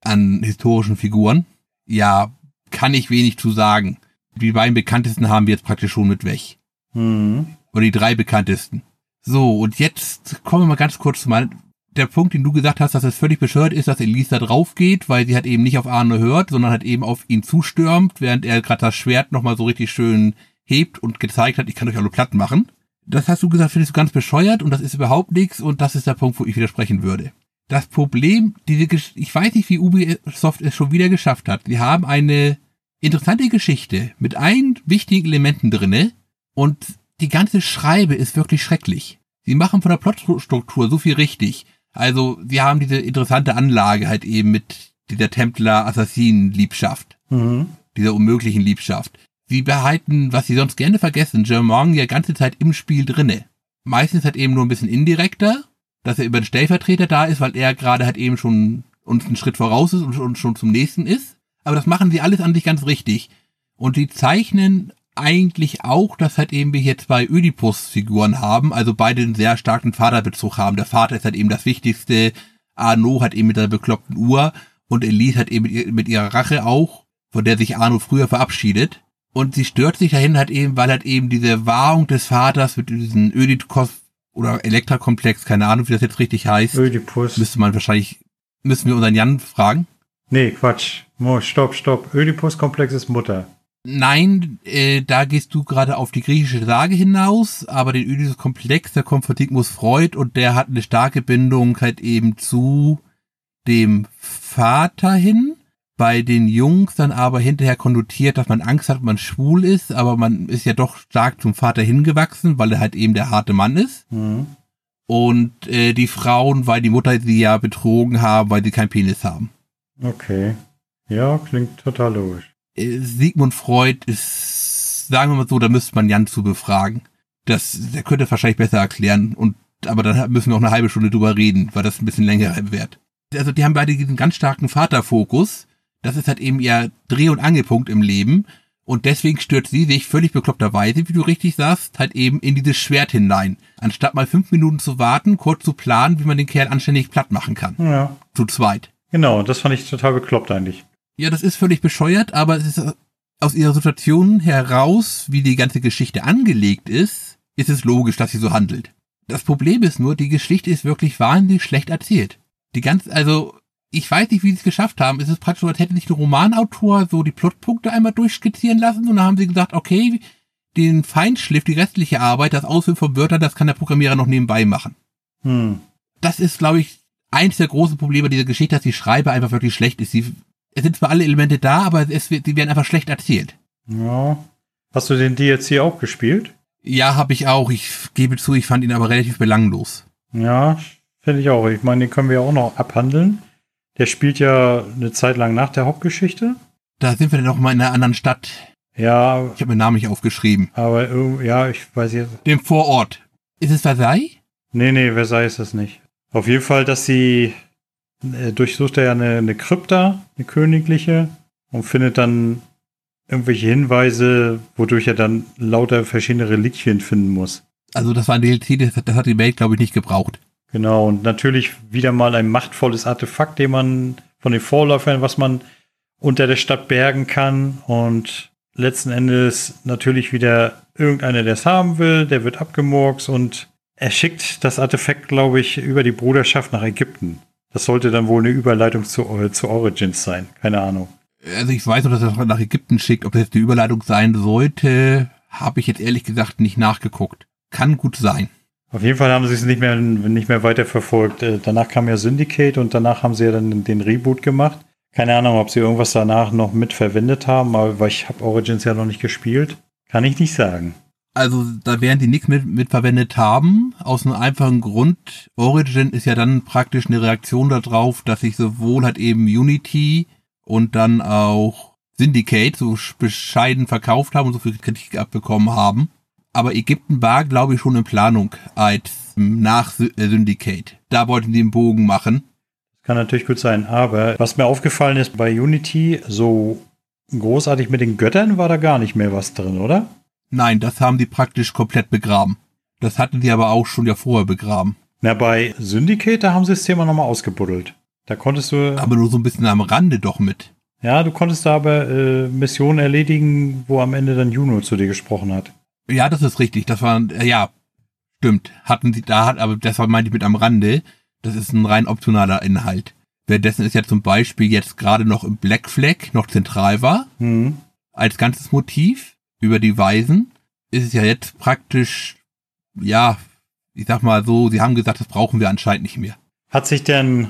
an historischen Figuren. Ja, kann ich wenig zu sagen. Die beiden bekanntesten haben wir jetzt praktisch schon mit weg. Mhm. Oder die drei bekanntesten. So, und jetzt kommen wir mal ganz kurz zu mal. Der Punkt, den du gesagt hast, dass es völlig bescheuert ist, dass Elise da drauf geht, weil sie hat eben nicht auf Arne hört, sondern hat eben auf ihn zustürmt, während er gerade das Schwert nochmal so richtig schön hebt und gezeigt hat, ich kann euch alle platt machen. Das hast du gesagt, findest du ganz bescheuert und das ist überhaupt nichts und das ist der Punkt, wo ich widersprechen würde. Das Problem, diese, Gesch ich weiß nicht, wie Ubisoft es schon wieder geschafft hat. Wir haben eine interessante Geschichte mit ein wichtigen Elementen drinne und die ganze Schreibe ist wirklich schrecklich. Sie machen von der Plotstruktur so viel richtig. Also, sie haben diese interessante Anlage halt eben mit dieser Templer-Assassinen-Liebschaft. Mhm. Dieser unmöglichen Liebschaft. Sie behalten, was sie sonst gerne vergessen, Germont ja ganze Zeit im Spiel drinne. Meistens halt eben nur ein bisschen indirekter, dass er über den Stellvertreter da ist, weil er gerade halt eben schon uns einen Schritt voraus ist und schon zum nächsten ist. Aber das machen sie alles an sich ganz richtig. Und sie zeichnen eigentlich auch, dass halt eben wir hier zwei Oedipus-Figuren haben, also beide einen sehr starken Vaterbezug haben. Der Vater ist halt eben das Wichtigste, Arno hat eben mit der bekloppten Uhr und Elise hat eben mit ihrer Rache auch, von der sich Arno früher verabschiedet. Und sie stört sich dahin halt eben, weil halt eben diese Wahrung des Vaters mit diesem Ödipus oder Elektrakomplex, keine Ahnung, wie das jetzt richtig heißt. Ödipus. Müsste man wahrscheinlich, müssen wir unseren Jan fragen. Nee, Quatsch. Mo, stopp, stopp. Ödipus-Komplex ist Mutter. Nein, äh, da gehst du gerade auf die griechische Sage hinaus, aber den Oedipus-Komplex, der kommt von Sigmund Freud und der hat eine starke Bindung halt eben zu dem Vater hin. Bei den Jungs dann aber hinterher konnotiert, dass man Angst hat, man schwul ist, aber man ist ja doch stark zum Vater hingewachsen, weil er halt eben der harte Mann ist. Mhm. Und äh, die Frauen, weil die Mutter sie ja betrogen haben, weil sie keinen Penis haben. Okay. Ja, klingt total logisch. Äh, Sigmund Freud ist, sagen wir mal so, da müsste man Jan zu befragen. Das, der könnte wahrscheinlich besser erklären und aber dann müssen wir auch eine halbe Stunde drüber reden, weil das ein bisschen länger wird. Also die haben beide diesen ganz starken Vaterfokus. Das ist halt eben ihr Dreh- und Angelpunkt im Leben. Und deswegen stört sie sich völlig bekloppterweise, wie du richtig sagst, halt eben in dieses Schwert hinein. Anstatt mal fünf Minuten zu warten, kurz zu planen, wie man den Kerl anständig platt machen kann. Ja. Zu zweit. Genau, das fand ich total bekloppt eigentlich. Ja, das ist völlig bescheuert, aber es ist aus ihrer Situation heraus, wie die ganze Geschichte angelegt ist, ist es logisch, dass sie so handelt. Das Problem ist nur, die Geschichte ist wirklich wahnsinnig schlecht erzählt. Die ganze, also, ich weiß nicht, wie sie es geschafft haben. Es ist praktisch so, als hätte sich der Romanautor so die Plotpunkte einmal durchskizzieren lassen und dann haben sie gesagt, okay, den Feinschliff, die restliche Arbeit, das Ausfüllen von Wörtern, das kann der Programmierer noch nebenbei machen. Hm. Das ist, glaube ich, eins der großen Probleme dieser Geschichte, dass die Schreibe einfach wirklich schlecht ist. Sie, es sind zwar alle Elemente da, aber es, sie werden einfach schlecht erzählt. Ja. Hast du den DLC auch gespielt? Ja, habe ich auch. Ich gebe zu, ich fand ihn aber relativ belanglos. Ja, finde ich auch. Ich meine, den können wir ja auch noch abhandeln. Der spielt ja eine Zeit lang nach der Hauptgeschichte. Da sind wir dann noch mal in einer anderen Stadt. Ja, Ich habe meinen Namen nicht aufgeschrieben. aber ja, ich weiß jetzt. Dem Vorort. Ist es Versailles? Nee, nee, Versailles ist das nicht. Auf jeden Fall, dass sie äh, durchsucht er ja eine, eine Krypta, eine königliche, und findet dann irgendwelche Hinweise, wodurch er dann lauter verschiedene Reliquien finden muss. Also das war ein DLC, das, das hat die Welt, glaube ich, nicht gebraucht. Genau, und natürlich wieder mal ein machtvolles Artefakt, den man von den Vorläufern, was man unter der Stadt bergen kann. Und letzten Endes natürlich wieder irgendeiner, der es haben will, der wird abgemurks und er schickt das Artefakt, glaube ich, über die Bruderschaft nach Ägypten. Das sollte dann wohl eine Überleitung zu, zu Origins sein. Keine Ahnung. Also ich weiß noch, dass er nach Ägypten schickt. Ob das jetzt die Überleitung sein sollte, habe ich jetzt ehrlich gesagt nicht nachgeguckt. Kann gut sein. Auf jeden Fall haben sie es nicht mehr, nicht mehr weiter verfolgt. Äh, Danach kam ja Syndicate und danach haben sie ja dann den Reboot gemacht. Keine Ahnung, ob sie irgendwas danach noch mit verwendet haben, aber weil ich habe Origins ja noch nicht gespielt. Kann ich nicht sagen. Also da werden die nichts mit, mit verwendet haben, aus einem einfachen Grund. Origin ist ja dann praktisch eine Reaktion darauf, dass sich sowohl halt eben Unity und dann auch Syndicate so bescheiden verkauft haben und so viel Kritik abbekommen haben. Aber Ägypten war, glaube ich, schon in Planung als nach Sy- äh, Syndicate. Da wollten die einen Bogen machen. Kann natürlich gut sein. Aber was mir aufgefallen ist bei Unity, so großartig mit den Göttern war da gar nicht mehr was drin, oder? Nein, das haben die praktisch komplett begraben. Das hatten sie aber auch schon ja vorher begraben. Na, bei Syndicate, da haben sie das Thema nochmal ausgebuddelt. Da konntest du, Aber nur so ein bisschen am Rande doch mit. ja, du konntest da aber äh, Missionen erledigen, wo am Ende dann Juno zu dir gesprochen hat. Ja, das ist richtig. Das war, äh, ja, stimmt. Hatten sie da, hat, aber das war, meinte ich mit am Rande. Das ist ein rein optionaler Inhalt. Währenddessen ist ja zum Beispiel jetzt gerade noch im Black Flag noch zentral war, Hm. als ganzes Motiv über die Weisen, ist es ja jetzt praktisch, ja, ich sag mal so, sie haben gesagt, das brauchen wir anscheinend nicht mehr. Hat sich denn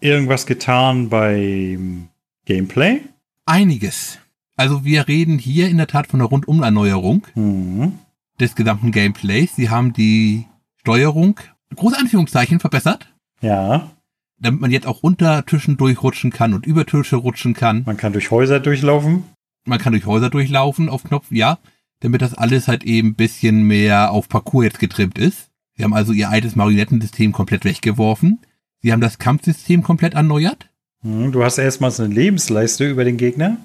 irgendwas getan beim Gameplay? Einiges. Also wir reden hier in der Tat von einer Rundumerneuerung Hm. des gesamten Gameplays. Sie haben die Steuerung, große Anführungszeichen, verbessert. Ja, damit man jetzt auch unter Tischen durchrutschen kann und über Tische rutschen kann. man kann durch Häuser durchlaufen. Man kann durch Häuser durchlaufen auf Knopf, ja, damit das alles halt eben ein bisschen mehr auf Parcours jetzt getrimmt ist. Sie haben also ihr altes Marionettensystem komplett weggeworfen. Sie haben das Kampfsystem komplett erneuert. Hm, Du hast erstmals eine Lebensleiste über den Gegner.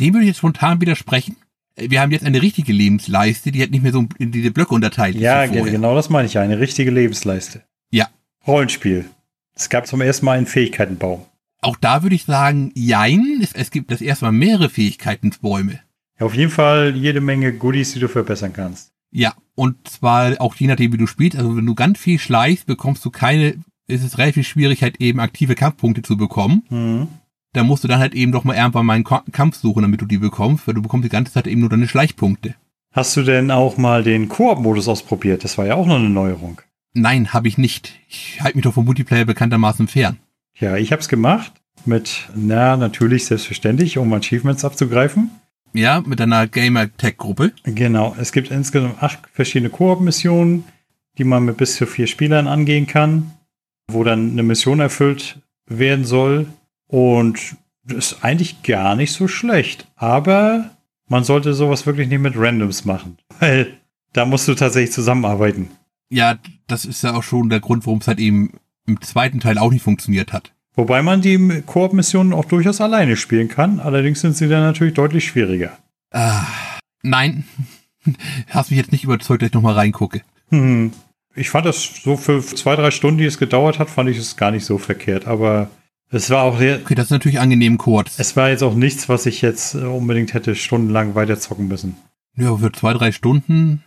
Dem würde ich jetzt spontan widersprechen. Äh, Wir haben jetzt eine richtige Lebensleiste, die hat nicht mehr so in diese Blöcke unterteilt. Ja, genau das meine ich ja. Eine richtige Lebensleiste. Ja. Rollenspiel. Es gab zum ersten Mal einen Fähigkeitenbaum. Auch da würde ich sagen, jein. Es, es gibt das erste Mal mehrere Fähigkeitensbäume. Ja, auf jeden Fall jede Menge Goodies, die du verbessern kannst. Ja, und zwar auch je nachdem, wie du spielst. Also wenn du ganz viel schleichst, bekommst du keine, ist es relativ schwierig, halt eben aktive Kampfpunkte zu bekommen. Hm. Da musst du dann halt eben doch mal irgendwann mal einen Kampf suchen, damit du die bekommst, weil du bekommst die ganze Zeit eben nur deine Schleichpunkte. Hast du denn auch mal den Koop-Modus ausprobiert? Das war ja auch noch eine Neuerung. Nein, habe ich nicht. Ich halte mich doch vom Multiplayer bekanntermaßen fern. Ja, ich hab's gemacht. Mit, na, natürlich selbstverständlich, um Achievements abzugreifen. Ja, mit einer Gamer-Tech-Gruppe. Genau, es gibt insgesamt acht verschiedene Koop-Missionen, die man mit bis zu vier Spielern angehen kann, wo dann eine Mission erfüllt werden soll. Und das ist eigentlich gar nicht so schlecht. Aber man sollte sowas wirklich nicht mit Randoms machen, weil da musst du tatsächlich zusammenarbeiten. Ja, das ist ja auch schon der Grund, warum es halt eben im zweiten Teil auch nicht funktioniert hat. Wobei man die Koop-Missionen auch durchaus alleine spielen kann. Allerdings sind sie dann natürlich deutlich schwieriger. Ah, nein. Hast mich jetzt nicht überzeugt, dass ich nochmal reingucke. Hm. Ich fand das so für zwei, drei Stunden, die es gedauert hat, fand ich es gar nicht so verkehrt. Aber es war auch sehr. Okay, das ist natürlich angenehm kurz. Es war jetzt auch nichts, was ich jetzt äh, unbedingt hätte stundenlang weiterzocken müssen. Ja, für zwei, drei Stunden.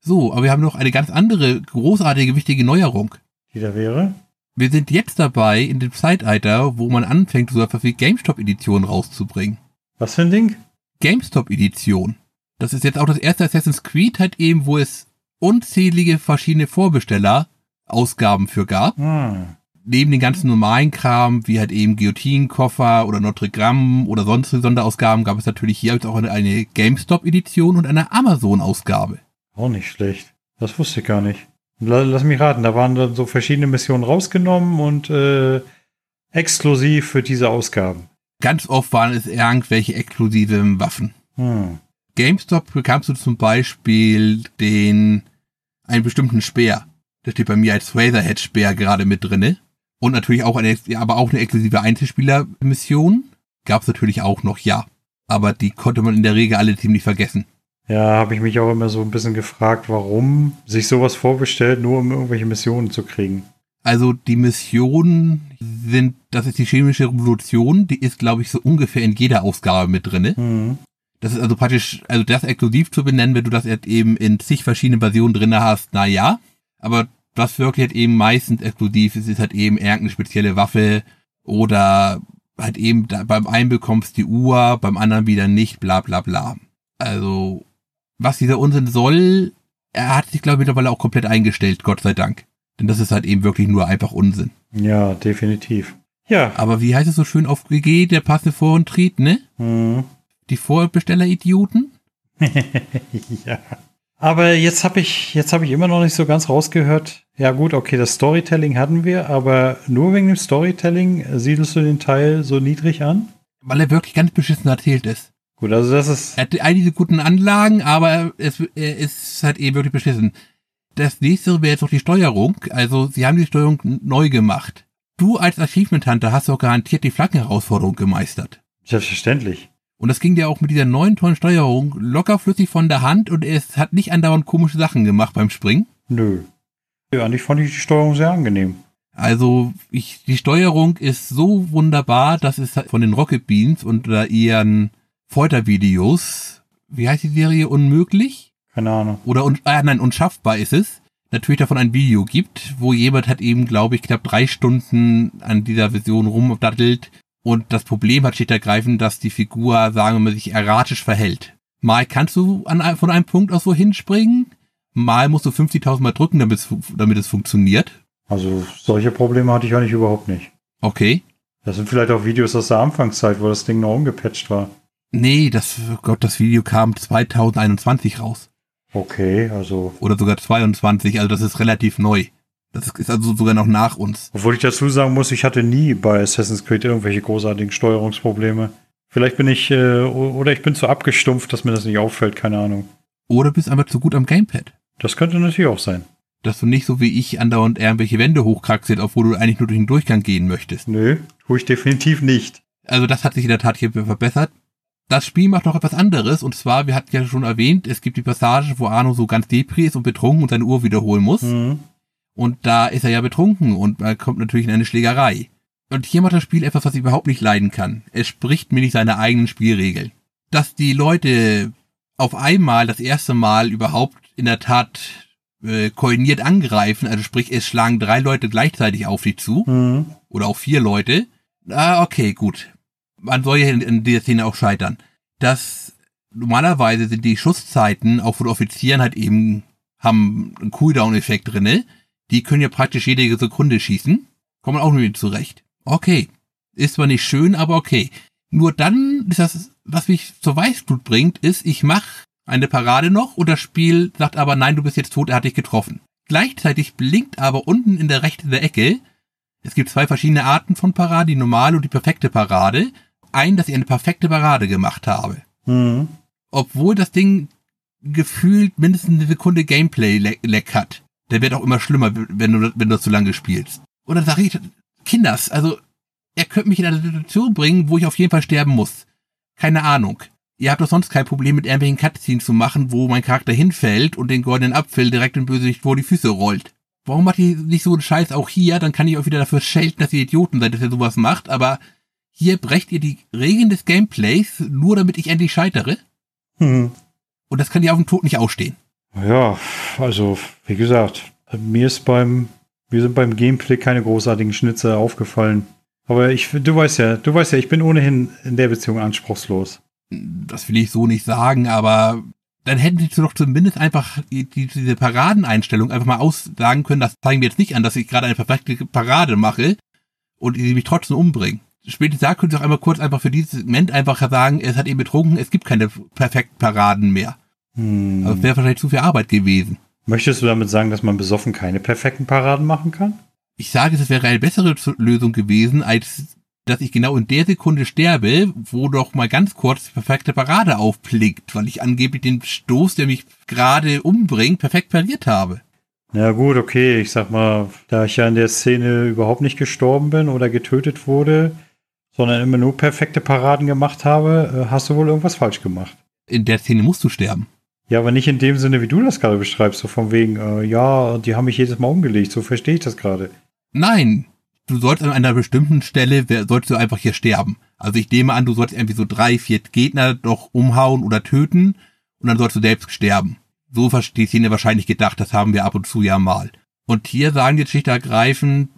So, aber wir haben noch eine ganz andere, großartige, wichtige Neuerung. Die da wäre? Wir sind jetzt dabei in dem Zeitalter, wo man anfängt, so etwas wie GameStop-Editionen rauszubringen. Was für ein Ding? GameStop-Edition. Das ist jetzt auch das erste Assassin's Creed halt eben, wo es unzählige verschiedene Vorbesteller-Ausgaben für gab. Ah. Neben den ganzen normalen Kram, wie halt eben Guillotinenkoffer oder Notre Dame oder sonstige Sonderausgaben, gab es natürlich hier auch eine, eine GameStop-Edition und eine Amazon-Ausgabe. Auch nicht schlecht. Das wusste ich gar nicht. Lass mich raten, da waren dann so verschiedene Missionen rausgenommen und äh, exklusiv für diese Ausgaben. Ganz oft waren es irgendwelche exklusiven Waffen. Hm. GameStop bekamst du zum Beispiel den, einen bestimmten Speer. Der steht bei mir als Razorhead-Speer gerade mit drinne. Und natürlich auch eine, aber auch eine exklusive Einzelspieler-Mission. Gab es natürlich auch noch, ja. Aber die konnte man in der Regel alle ziemlich vergessen. Ja, habe ich mich auch immer so ein bisschen gefragt, warum sich sowas vorbestellt, nur um irgendwelche Missionen zu kriegen. Also die Missionen sind, das ist die chemische Revolution, die ist, glaube ich, so ungefähr in jeder Ausgabe mit drinne. Mhm. Das ist also praktisch, also das exklusiv zu benennen, wenn du das jetzt eben in zig verschiedenen Versionen drinne hast, na ja. Aber was wirklich halt eben meistens exklusiv ist, ist halt eben irgendeine spezielle Waffe oder halt eben da, beim einen bekommst die Uhr, beim anderen wieder nicht, bla bla bla. Also, was dieser Unsinn soll, er hat sich, glaube ich, mittlerweile auch komplett eingestellt, Gott sei Dank. Denn das ist halt eben wirklich nur einfach Unsinn. Ja, definitiv. Ja. Aber wie heißt es so schön auf GG, der passe Vor- und Tritt, ne? Mhm. Die Vorbesteller-Idioten? ja. Aber jetzt habe ich, jetzt habe ich immer noch nicht so ganz rausgehört. Ja gut, okay, das Storytelling hatten wir, aber nur wegen dem Storytelling siedelst du den Teil so niedrig an? Weil er wirklich ganz beschissen erzählt ist. Gut, also das ist. Er hat all diese guten Anlagen, aber es, er ist halt eben wirklich beschissen. Das nächste wäre jetzt noch die Steuerung. Also, sie haben die Steuerung neu gemacht. Du als Achievement Hunter hast doch garantiert die Flaggenherausforderung gemeistert. Selbstverständlich. Und das ging dir auch mit dieser neuen tollen Steuerung lockerflüssig von der Hand und es hat nicht andauernd komische Sachen gemacht beim Springen. Nö. Ja, eigentlich fand ich die Steuerung sehr angenehm. Also ich, die Steuerung ist so wunderbar, dass es halt von den Rocket Beans und ihren Foltervideos, wie heißt die Serie, unmöglich? Keine Ahnung. Oder, un, äh, nein, unschaffbar ist es. Natürlich davon ein Video gibt, wo jemand hat eben, glaube ich, knapp drei Stunden an dieser Version rumdattelt und das Problem hat schlicht ergreifend, dass die Figur, sagen wir mal, sich erratisch verhält. Mal kannst du an, von einem Punkt aus so hinspringen, mal musst du 50.000 Mal drücken, damit es, damit es funktioniert. Also solche Probleme hatte ich eigentlich überhaupt nicht. Okay. Das sind vielleicht auch Videos aus der Anfangszeit, wo das Ding noch umgepatcht war. Nee, das, oh Gott, das Video kam 2021 raus. Okay, also. Oder sogar 22, also das ist relativ neu. Das ist also sogar noch nach uns. Obwohl ich dazu sagen muss, ich hatte nie bei Assassin's Creed irgendwelche großartigen Steuerungsprobleme. Vielleicht bin ich, äh, oder ich bin zu abgestumpft, dass mir das nicht auffällt, keine Ahnung. Oder bist einfach zu gut am Gamepad. Das könnte natürlich auch sein. Dass du nicht so wie ich andauernd irgendwelche Wände hochkraxelt, obwohl du eigentlich nur durch den Durchgang gehen möchtest. Nö, tue ich definitiv nicht. Also das hat sich in der Tat hier verbessert. Das Spiel macht noch etwas anderes, und zwar, wir hatten ja schon erwähnt, es gibt die Passage, wo Arno so ganz depri ist und betrunken und seine Uhr wiederholen muss. Mhm. Und da ist er ja betrunken und man kommt natürlich in eine Schlägerei. Und hier macht das Spiel etwas, was ich überhaupt nicht leiden kann. Es spricht mir nicht seine eigenen Spielregeln. Dass die Leute auf einmal das erste Mal überhaupt in der Tat äh, koordiniert angreifen, also sprich, es schlagen drei Leute gleichzeitig auf dich zu, Mhm. oder auch vier Leute. Ah, okay, gut. Man soll ja in, in dieser Szene auch scheitern. Das normalerweise sind die Schusszeiten auch von Offizieren halt eben haben einen Cooldown-Effekt drinne. Die können ja praktisch jede Sekunde schießen. Kommen auch nicht zurecht. Okay. Ist zwar nicht schön, aber okay. Nur dann ist das, was mich zur Weißblut bringt, ist, ich mach eine Parade noch und das Spiel sagt aber, nein, du bist jetzt tot, er hat dich getroffen. Gleichzeitig blinkt aber unten in der rechten der Ecke, es gibt zwei verschiedene Arten von Parade, die normale und die perfekte Parade, ein, dass ich eine perfekte Parade gemacht habe. Mhm. Obwohl das Ding gefühlt mindestens eine Sekunde Gameplay-Leck hat. Der wird auch immer schlimmer, wenn du, wenn du zu lange spielst. Und dann sage ich, Kinders, also er könnte mich in eine Situation bringen, wo ich auf jeden Fall sterben muss. Keine Ahnung. Ihr habt doch sonst kein Problem mit irgendwelchen Cutscenes zu machen, wo mein Charakter hinfällt und den goldenen Apfel direkt im Bösewicht vor die Füße rollt. Warum macht ihr nicht so einen Scheiß auch hier? Dann kann ich euch wieder dafür schelten, dass ihr Idioten seid, dass ihr sowas macht, aber hier brecht ihr die Regeln des Gameplays, nur damit ich endlich scheitere. Hm. Und das kann ja auf dem Tod nicht ausstehen. Ja, also, wie gesagt, mir ist beim, mir sind beim Gameplay keine großartigen Schnitze aufgefallen. Aber ich, du weißt ja, du weißt ja, ich bin ohnehin in der Beziehung anspruchslos. Das will ich so nicht sagen, aber dann hätten sie doch zumindest einfach die, diese Paradeneinstellung einfach mal aussagen können, das zeigen wir jetzt nicht an, dass ich gerade eine perfekte Parade mache und sie mich trotzdem umbringen. Spätestens da können sie auch einmal kurz einfach für dieses Segment einfach sagen, es hat eben betrunken, es gibt keine perfekten Paraden mehr. Hm. Also es wäre wahrscheinlich zu viel Arbeit gewesen. Möchtest du damit sagen, dass man besoffen keine perfekten Paraden machen kann? Ich sage, es wäre eine bessere Lösung gewesen, als dass ich genau in der Sekunde sterbe, wo doch mal ganz kurz die perfekte Parade aufblickt, weil ich angeblich den Stoß, der mich gerade umbringt, perfekt pariert habe. Na gut, okay, ich sag mal, da ich ja in der Szene überhaupt nicht gestorben bin oder getötet wurde, sondern immer nur perfekte Paraden gemacht habe, äh, hast du wohl irgendwas falsch gemacht. In der Szene musst du sterben. Ja, aber nicht in dem Sinne, wie du das gerade beschreibst, so von wegen, äh, ja, die haben mich jedes Mal umgelegt, so verstehe ich das gerade. Nein, du sollst an einer bestimmten Stelle, sollst du einfach hier sterben. Also ich nehme an, du sollst irgendwie so drei, vier Gegner doch umhauen oder töten und dann sollst du selbst sterben. So versteht Szene wahrscheinlich gedacht, das haben wir ab und zu ja mal. Und hier sagen die schlicht ergreifend,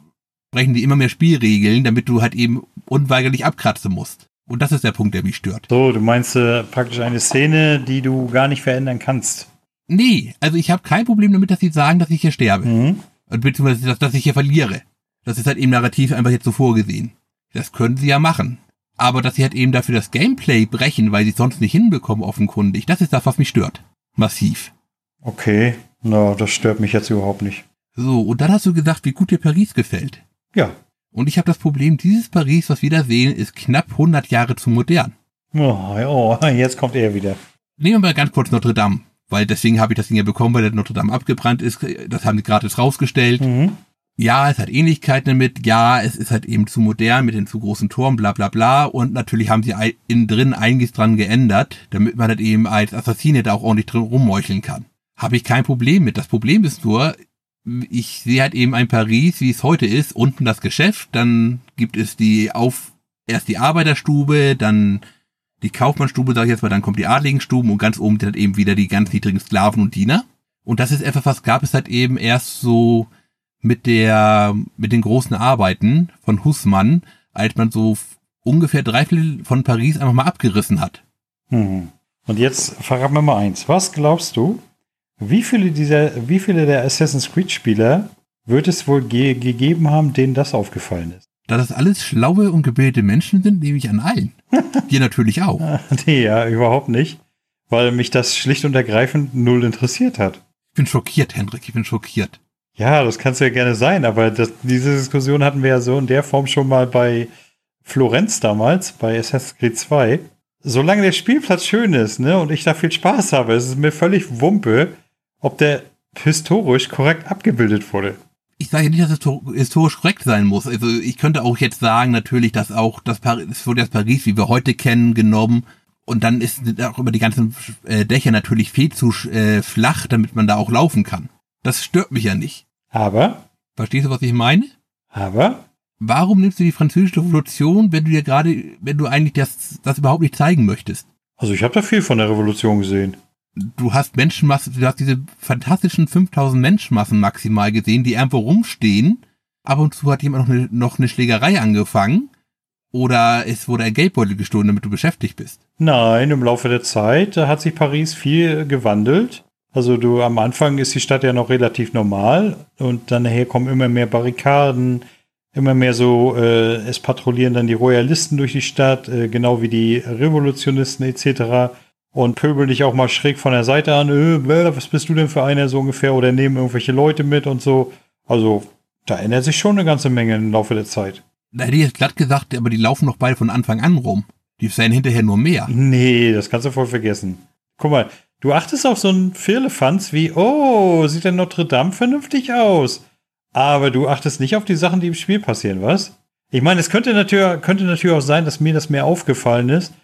brechen die immer mehr Spielregeln, damit du halt eben unweigerlich abkratzen musst. Und das ist der Punkt, der mich stört. So, du meinst äh, praktisch eine Szene, die du gar nicht verändern kannst. Nee, also ich habe kein Problem damit, dass sie sagen, dass ich hier sterbe. Mhm. Beziehungsweise, dass, dass ich hier verliere. Das ist halt eben narrativ einfach jetzt so vorgesehen. Das können sie ja machen. Aber dass sie halt eben dafür das Gameplay brechen, weil sie es sonst nicht hinbekommen, offenkundig, das ist das, was mich stört. Massiv. Okay, na, das stört mich jetzt überhaupt nicht. So, und dann hast du gesagt, wie gut dir Paris gefällt. Ja. Und ich habe das Problem, dieses Paris, was wir da sehen, ist knapp 100 Jahre zu modern. Oh, oh, jetzt kommt er wieder. Nehmen wir mal ganz kurz Notre Dame, weil deswegen habe ich das Ding ja bekommen, weil der Notre Dame abgebrannt ist. Das haben die gratis rausgestellt. Mhm. Ja, es hat Ähnlichkeiten damit. Ja, es ist halt eben zu modern mit den zu großen Toren, bla bla bla. Und natürlich haben sie innen drin einiges dran geändert, damit man halt eben als Assassine da auch ordentlich drin rummeucheln kann. Habe ich kein Problem mit. Das Problem ist nur, ich sehe halt eben ein Paris, wie es heute ist, unten das Geschäft, dann gibt es die auf, erst die Arbeiterstube, dann die Kaufmannstube, sag ich jetzt mal, dann kommt die Adligenstuben und ganz oben dann eben wieder die ganz niedrigen Sklaven und Diener. Und das ist etwas, was gab es halt eben erst so mit der, mit den großen Arbeiten von Hussmann, als man so ungefähr drei Viertel von Paris einfach mal abgerissen hat. Mhm. Und jetzt verrat mir mal eins. Was glaubst du, wie viele dieser, wie viele der Assassin's Creed Spieler wird es wohl ge gegeben haben, denen das aufgefallen ist? Da das alles schlaue und gebildete Menschen sind, nehme ich an allen. Dir natürlich auch. nee, ja, überhaupt nicht. Weil mich das schlicht und ergreifend null interessiert hat. Ich bin schockiert, Hendrik, ich bin schockiert. Ja, das kannst du ja gerne sein, aber das, diese Diskussion hatten wir ja so in der Form schon mal bei Florenz damals, bei Assassin's Creed 2. Solange der Spielplatz schön ist, ne, und ich da viel Spaß habe, ist es mir völlig Wumpe, ob der historisch korrekt abgebildet wurde. Ich sage nicht, dass es historisch korrekt sein muss. Also ich könnte auch jetzt sagen, natürlich, dass auch das Paris, es wurde das Paris, wie wir heute kennen, genommen. Und dann ist auch über die ganzen äh, Dächer natürlich viel zu äh, flach, damit man da auch laufen kann. Das stört mich ja nicht. Aber? Verstehst du, was ich meine? Aber? Warum nimmst du die französische Revolution, wenn du dir gerade, wenn du eigentlich das, das überhaupt nicht zeigen möchtest? Also ich habe da viel von der Revolution gesehen du hast Menschenmassen, du hast diese fantastischen 5000 Menschenmassen maximal gesehen, die irgendwo rumstehen. Ab und zu hat jemand noch eine, noch eine Schlägerei angefangen. Oder es wurde ein Geldbeutel gestohlen, damit du beschäftigt bist. Nein, im Laufe der Zeit hat sich Paris viel gewandelt. Also du am Anfang ist die Stadt ja noch relativ normal und dann nachher kommen immer mehr Barrikaden, immer mehr so, äh, es patrouillieren dann die Royalisten durch die Stadt, äh, genau wie die Revolutionisten etc und pöbeln dich auch mal schräg von der Seite an, äh, was bist du denn für einer so ungefähr oder nehmen irgendwelche Leute mit und so. Also da ändert sich schon eine ganze Menge im Laufe der Zeit. Da hätte ich jetzt glatt gesagt, aber die laufen doch beide von Anfang an rum. Die werden hinterher nur mehr. Nee, das kannst du voll vergessen. Guck mal, Du achtest auf so einen Firlefanz wie, oh, sieht der Notre Dame vernünftig aus. Aber du achtest nicht auf die Sachen, die im Spiel passieren, was? Ich meine, es könnte natürlich, könnte natürlich auch sein, dass mir das mehr aufgefallen ist,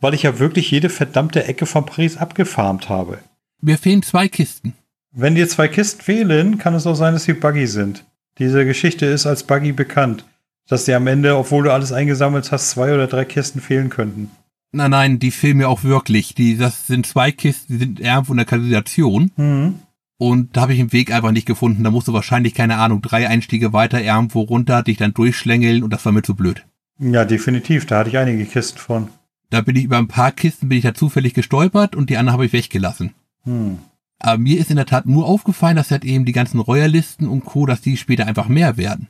weil ich ja wirklich jede verdammte Ecke von Paris abgefarmt habe. Mir fehlen zwei Kisten. Wenn dir zwei Kisten fehlen, kann es auch sein, dass sie Buggy sind. Diese Geschichte ist als Buggy bekannt, dass dir am Ende, obwohl du alles eingesammelt hast, zwei oder drei Kisten fehlen könnten. Nein, nein, die fehlen mir auch wirklich. Die, das sind zwei Kisten, die sind irgendwo in der Kanalisation. Mhm. Und da habe ich den Weg einfach nicht gefunden. Da musst du wahrscheinlich, keine Ahnung, drei Einstiege weiter irgendwo runter, dich dann durchschlängeln und das war mir zu blöd. Ja, definitiv. Da hatte ich einige Kisten von. Da bin ich über ein paar Kisten bin ich da zufällig gestolpert und die anderen habe ich weggelassen. Hm. Aber mir ist in der Tat nur aufgefallen, dass halt eben die ganzen Royalisten und Co., dass die später einfach mehr werden.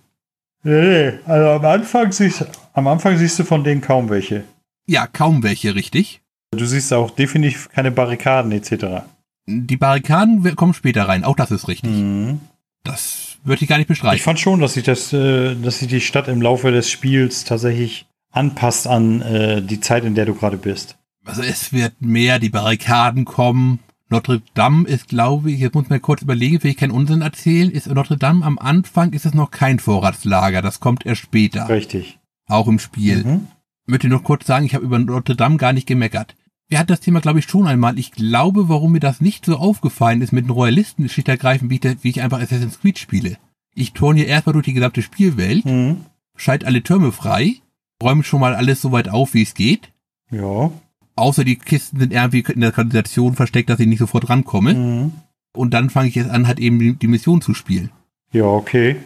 Nee. Also am Anfang siehst, am Anfang siehst du von denen kaum welche. Ja, kaum welche, richtig. Du siehst auch definitiv keine Barrikaden etc. Die Barrikaden kommen später rein, auch das ist richtig. Mhm. Das würde ich gar nicht Ich bestreiten. fand schon, dass sich das, äh, dass sich die Stadt im Laufe des Spiels tatsächlich anpasst an äh, die Zeit, in der du gerade bist. Also es wird mehr, die Barrikaden kommen. Notre Dame ist, glaube ich, jetzt muss man kurz überlegen, will ich keinen Unsinn erzählen, ist Notre Dame am Anfang ist es noch kein Vorratslager, das kommt erst später, Richtig. auch im Spiel. Mhm. möchte nur kurz sagen, ich habe über Notre Dame gar nicht gemeckert. Wir hatten das Thema, glaube ich, schon einmal. Ich glaube, warum mir das nicht so aufgefallen ist mit den Royalisten, schlicht und ergreifend, wie ich, wie ich einfach Assassin's Creed spiele. Ich turne hier erstmal durch die gesamte Spielwelt, Mhm. schalte alle Türme frei, räume schon mal alles so weit auf, wie es geht. Ja. Außer die Kisten sind irgendwie in der Kanalisation versteckt, dass ich nicht sofort rankomme. Mhm. Und dann fange ich jetzt an, halt eben die, die Mission zu spielen. Ja, okay.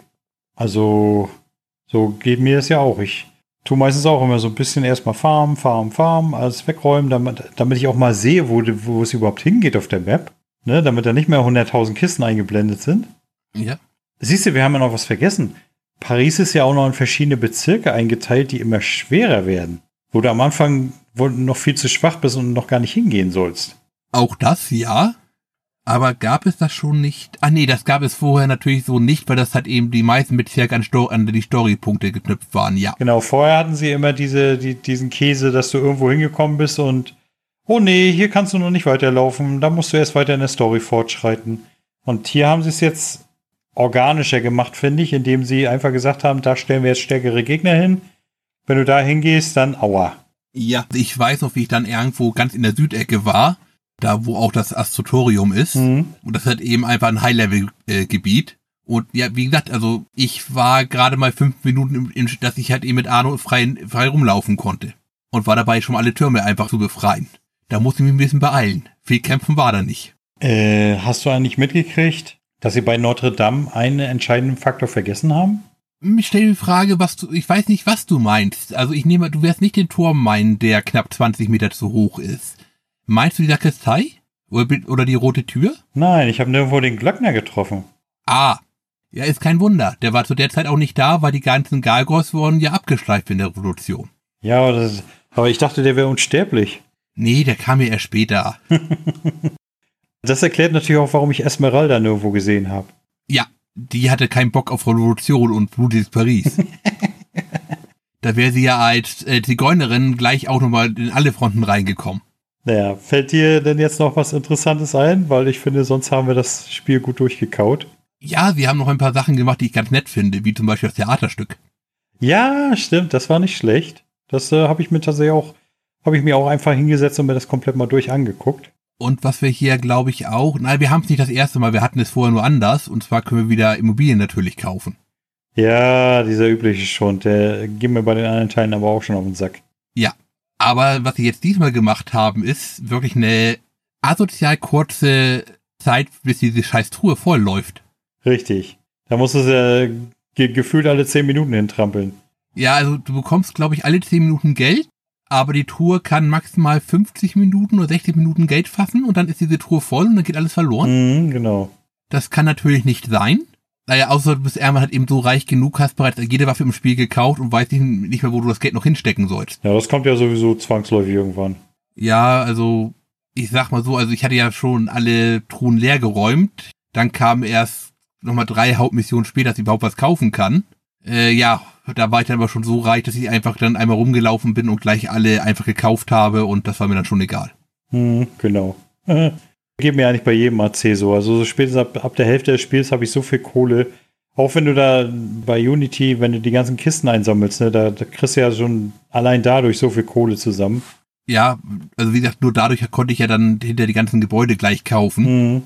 Also, so geht mir das ja auch. Ich tue meistens auch immer so ein bisschen erstmal farmen, farmen, farmen, alles wegräumen, damit, damit ich auch mal sehe, wo, wo es überhaupt hingeht auf der Map. Ne, damit da nicht mehr 100.000 Kisten eingeblendet sind. Ja. Siehst du, wir haben ja noch was vergessen. Paris ist ja auch noch in verschiedene Bezirke eingeteilt, die immer schwerer werden. Wo du am Anfang wohl noch viel zu schwach bist und noch gar nicht hingehen sollst. Auch das, ja. Aber gab es das schon nicht? Ah nee, das gab es vorher natürlich so nicht, weil das halt eben die meisten Bezirke an, Sto an die Storypunkte geknüpft waren, ja. Genau, vorher hatten sie immer diese, die, diesen Käse, dass du irgendwo hingekommen bist und oh nee, hier kannst du noch nicht weiterlaufen, da musst du erst weiter in der Story fortschreiten. Und hier haben sie es jetzt organischer gemacht, finde ich, indem sie einfach gesagt haben, da stellen wir jetzt stärkere Gegner hin. Wenn du da hingehst, dann aua. Ja. Ich weiß noch, wie ich dann irgendwo ganz in der Südecke war, da wo auch das Astrotorium ist. Mhm. Und das halt eben einfach ein High-Level-Gebiet. Und ja, wie gesagt, also ich war gerade mal fünf Minuten, im, im, dass ich halt eben mit Arno frei, frei rumlaufen konnte. Und war dabei schon alle Türme einfach zu befreien. Da musste ich mich ein bisschen beeilen. Viel kämpfen war da nicht. Äh, hast du eigentlich mitgekriegt, dass sie bei Notre Dame einen entscheidenden Faktor vergessen haben? Ich stelle die Frage, was du, ich weiß nicht, was du meinst. Also ich nehme, du wirst nicht den Turm meinen, der knapp 20 Meter zu hoch ist. Meinst du die Sakristei? Oder, oder die rote Tür? Nein, ich habe nirgendwo den Glöckner getroffen. Ah. Ja, ist kein Wunder. Der war zu der Zeit auch nicht da, weil die ganzen Galgos wurden ja abgeschleift in der Revolution. Ja, aber, das, aber ich dachte, der wäre unsterblich. Nee, der kam ja erst später. Das erklärt natürlich auch, warum ich Esmeralda nirgendwo gesehen habe. Ja, die hatte keinen Bock auf Revolution und blutiges Paris. da wäre sie ja als äh, Zigeunerin gleich auch nochmal in alle Fronten reingekommen. Naja, fällt dir denn jetzt noch was Interessantes ein? Weil ich finde, sonst haben wir das Spiel gut durchgekaut. Ja, sie haben noch ein paar Sachen gemacht, die ich ganz nett finde, wie zum Beispiel das Theaterstück. Ja, stimmt, das war nicht schlecht. Das äh, habe ich mir tatsächlich auch, habe ich mir auch einfach hingesetzt und mir das komplett mal durch angeguckt. Und was wir hier, glaube ich, auch, nein, wir haben es nicht das erste Mal, wir hatten es vorher nur anders, und zwar können wir wieder Immobilien natürlich kaufen. Ja, dieser übliche Schund, der geht mir bei den anderen Teilen aber auch schon auf den Sack. Aber was sie jetzt diesmal gemacht haben, ist wirklich eine asozial kurze Zeit, bis diese scheiß Truhe voll läuft. Richtig. Da musst du es ja ge gefühlt alle 10 Minuten hintrampeln. Ja, also du bekommst, glaube ich, alle 10 Minuten Geld, aber die Tour kann maximal 50 Minuten oder 60 Minuten Geld fassen und dann ist diese Tour voll und dann geht alles verloren. Mhm, genau. Das kann natürlich nicht sein. Naja, außer du bist irgendwann halt eben so reich genug, hast bereits jede Waffe im Spiel gekauft und weißt nicht, nicht mehr, wo du das Geld noch hinstecken sollst. Ja, das kommt ja sowieso zwangsläufig irgendwann. Ja, also ich sag mal so, also ich hatte ja schon alle Truhen leer geräumt. Dann kam erst nochmal drei Hauptmissionen später, dass ich überhaupt was kaufen kann. Äh, ja, da war ich dann aber schon so reich, dass ich einfach dann einmal rumgelaufen bin und gleich alle einfach gekauft habe und das war mir dann schon egal. Mhm, genau. Geht mir eigentlich bei jedem AC so. Also so spätestens ab, ab der Hälfte des Spiels habe ich so viel Kohle. Auch wenn du da bei Unity, wenn du die ganzen Kisten einsammelst, ne, da, da kriegst du ja schon allein dadurch so viel Kohle zusammen. Ja, also wie gesagt, nur dadurch konnte ich ja dann hinter die ganzen Gebäude gleich kaufen. Mhm.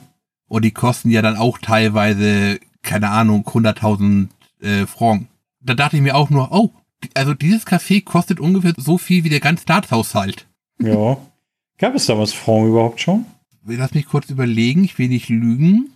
Und die kosten ja dann auch teilweise, keine Ahnung, 100.000 äh, Franc. Da dachte ich mir auch nur, oh, also dieses Café kostet ungefähr so viel wie der ganze Staatshaushalt. Ja. Gab es damals Franc überhaupt schon? Lass mich kurz überlegen, ich will nicht lügen.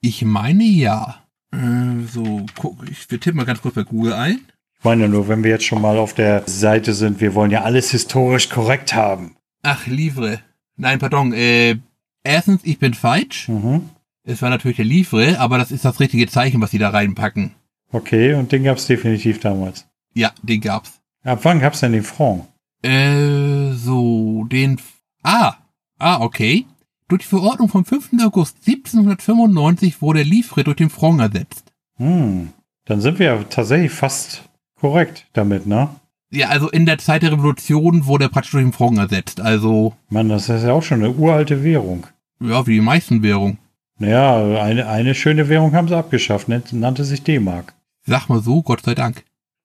Ich meine ja. Äh, so, guck, ich, wir tippen mal ganz kurz bei Google ein. Ich meine nur, wenn wir jetzt schon mal auf der Seite sind, wir wollen ja alles historisch korrekt haben. Ach, Livre. Nein, pardon. Äh, erstens, ich bin falsch. Mhm. Es war natürlich der Livre, aber das ist das richtige Zeichen, was sie da reinpacken. Okay, und den gab es definitiv damals. Ja, den gab's. Ab wann gab es denn den Franc? Äh, so, den. Ah, ah, okay. Durch die Verordnung vom 5. August 1795 wurde Livre durch den Franc ersetzt. Hm. Dann sind wir ja tatsächlich fast korrekt damit, ne? Ja, also in der Zeit der Revolution wurde er praktisch durch den Franc ersetzt. Also, Mann, das ist ja auch schon eine uralte Währung. ja, wie die meisten Währungen. Naja, eine, eine schöne Währung haben sie abgeschafft, nennt- nannte sich D-Mark. Sag mal so, Gott sei Dank.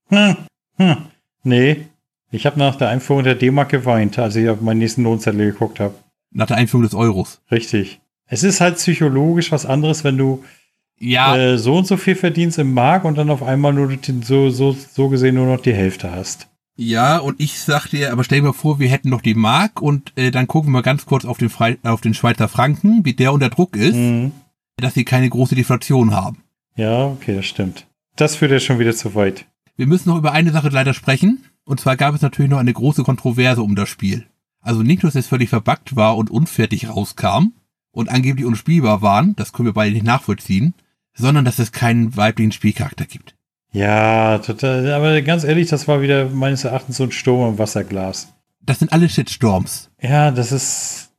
Hm, hm. Nee, ich habe nach der Einführung der D-Mark geweint, als ich auf meinen nächsten Lohnzettel geguckt habe. Nach der Einführung des Euros. Richtig. Es ist halt psychologisch was anderes, wenn du Ja, äh, so und so viel verdienst im Mark und dann auf einmal nur so, so, so gesehen nur noch die Hälfte hast. ja, und ich sag dir, aber stell dir mal vor, wir hätten noch die Mark und äh, dann gucken wir ganz kurz auf den, Fre auf den Schweizer Franken, wie der unter Druck ist, Mhm. dass sie keine große Deflation haben. Ja, okay, das stimmt. Das führt ja schon wieder zu weit. Wir müssen noch über eine Sache leider sprechen. Und zwar gab es natürlich noch eine große Kontroverse um das Spiel. Also nicht nur, dass es völlig verbuggt war und unfertig rauskam und angeblich unspielbar waren, das können wir beide nicht nachvollziehen, sondern dass es keinen weiblichen Spielcharakter gibt. Ja, total. Aber ganz ehrlich, das war wieder meines Erachtens so ein Sturm im Wasserglas. Das sind alle Shitstorms. Ja, das ist.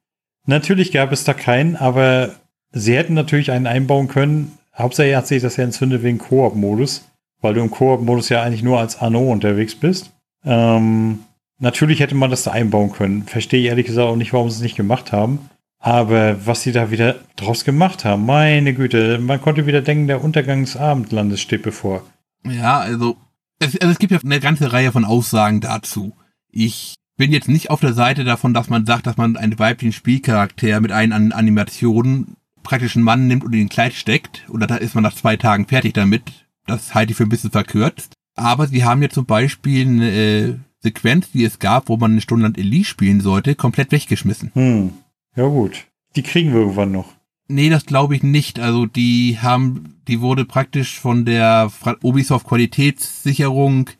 Natürlich gab es da keinen, aber sie hätten natürlich einen einbauen können. Hauptsächlich hat sich das ja entzündet wegen Koop-Modus, weil du im Koop-Modus ja eigentlich nur als Anno unterwegs bist. Ähm, natürlich hätte man das da einbauen können. Verstehe ich ehrlich gesagt auch nicht, warum sie es nicht gemacht haben. Aber was sie da wieder draus gemacht haben, meine Güte, man konnte wieder denken, der Untergang des Abendlandes steht bevor. Ja, also es, also es gibt ja eine ganze Reihe von Aussagen dazu. Ich bin jetzt nicht auf der Seite davon, dass man sagt, dass man einen weiblichen Spielcharakter mit an Animationen praktisch einen Mann nimmt und in ein Kleid steckt und da ist man nach zwei Tagen fertig damit. Das halte ich für ein bisschen verkürzt. Aber sie haben ja zum Beispiel eine äh, Sequenz, die es gab, wo man eine Stunde lang Elite spielen sollte, komplett weggeschmissen. Hm, ja gut. Die kriegen wir irgendwann noch. Nee, das glaube ich nicht. Also die haben, die wurde praktisch von der Ubisoft Qualitätssicherung,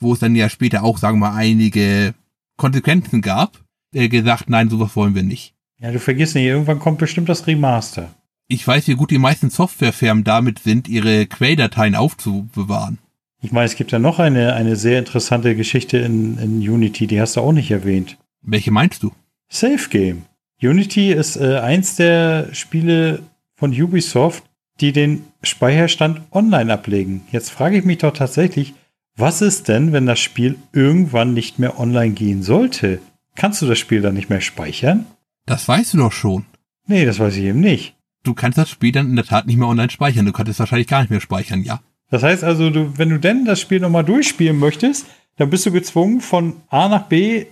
wo es dann ja später auch, sagen wir mal, einige Konsequenzen gab, äh, gesagt, nein, sowas wollen wir nicht. Ja, du vergisst nicht, irgendwann kommt bestimmt das Remaster. Ich weiß, wie gut die meisten Softwarefirmen damit sind, ihre Quelldateien aufzubewahren. Ich meine, es gibt ja noch eine, eine sehr interessante Geschichte in, in Unity, die hast du auch nicht erwähnt. Welche meinst du? Safe Game. Unity ist äh, eins der Spiele von Ubisoft, die den Speicherstand online ablegen. Jetzt frage ich mich doch tatsächlich, was ist denn, wenn das Spiel irgendwann nicht mehr online gehen sollte? Kannst du das Spiel dann nicht mehr speichern? Das weißt du doch schon. Nee, das weiß ich eben nicht. Du kannst das Spiel dann in der Tat nicht mehr online speichern. Du kannst es wahrscheinlich gar nicht mehr speichern, ja. Das heißt also, du, wenn du denn das Spiel nochmal durchspielen möchtest, dann bist du gezwungen, von A nach B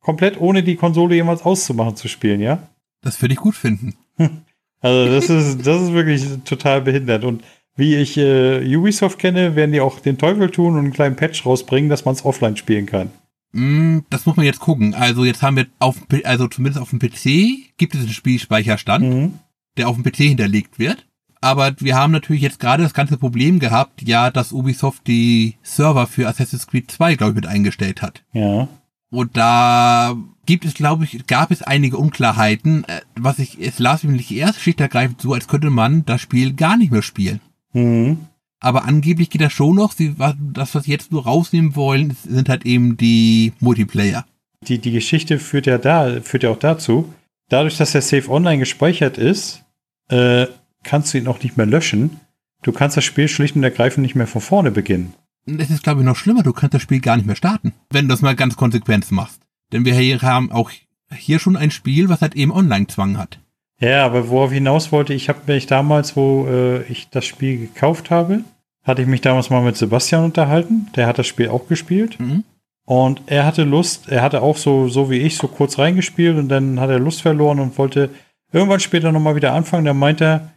komplett ohne die Konsole jemals auszumachen zu spielen, ja? Das würde ich gut finden. Also das ist, das ist wirklich total behindert. Und wie ich äh, Ubisoft kenne, werden die auch den Teufel tun und einen kleinen Patch rausbringen, dass man es offline spielen kann. Mm, das muss man jetzt gucken. Also jetzt haben wir auf, also zumindest auf dem PC gibt es einen Spielspeicherstand. Mhm. der auf dem PC hinterlegt wird. Aber wir haben natürlich jetzt gerade das ganze Problem gehabt, ja, dass Ubisoft die Server für Assassin's Creed 2, glaube ich, mit eingestellt hat. Ja. Und da gibt es, glaube ich, gab es einige Unklarheiten, äh, was ich, es las nämlich erst schlicht ergreifend so, als könnte man das Spiel gar nicht mehr spielen. Mhm. Aber angeblich geht das schon noch. Sie, das, was sie jetzt nur rausnehmen wollen, sind halt eben die Multiplayer. Die, die Geschichte führt ja da, führt ja auch dazu, dadurch, dass der Save online gespeichert ist, äh, kannst du ihn auch nicht mehr löschen. Du kannst das Spiel schlicht und ergreifend nicht mehr von vorne beginnen. Es ist, glaube ich, noch schlimmer, du kannst das Spiel gar nicht mehr starten, wenn du das mal ganz konsequent machst. Denn wir haben auch hier schon ein Spiel, was halt eben Online-Zwang hat. Ja, aber worauf ich hinaus wollte, ich habe mich damals, wo äh, ich das Spiel gekauft habe, hatte ich mich damals mal mit Sebastian unterhalten. Der hat das Spiel auch gespielt. Mhm. Und er hatte Lust, er hatte auch so, so wie ich, so kurz reingespielt und dann hat er Lust verloren und wollte irgendwann später nochmal wieder anfangen. Dann meinte er,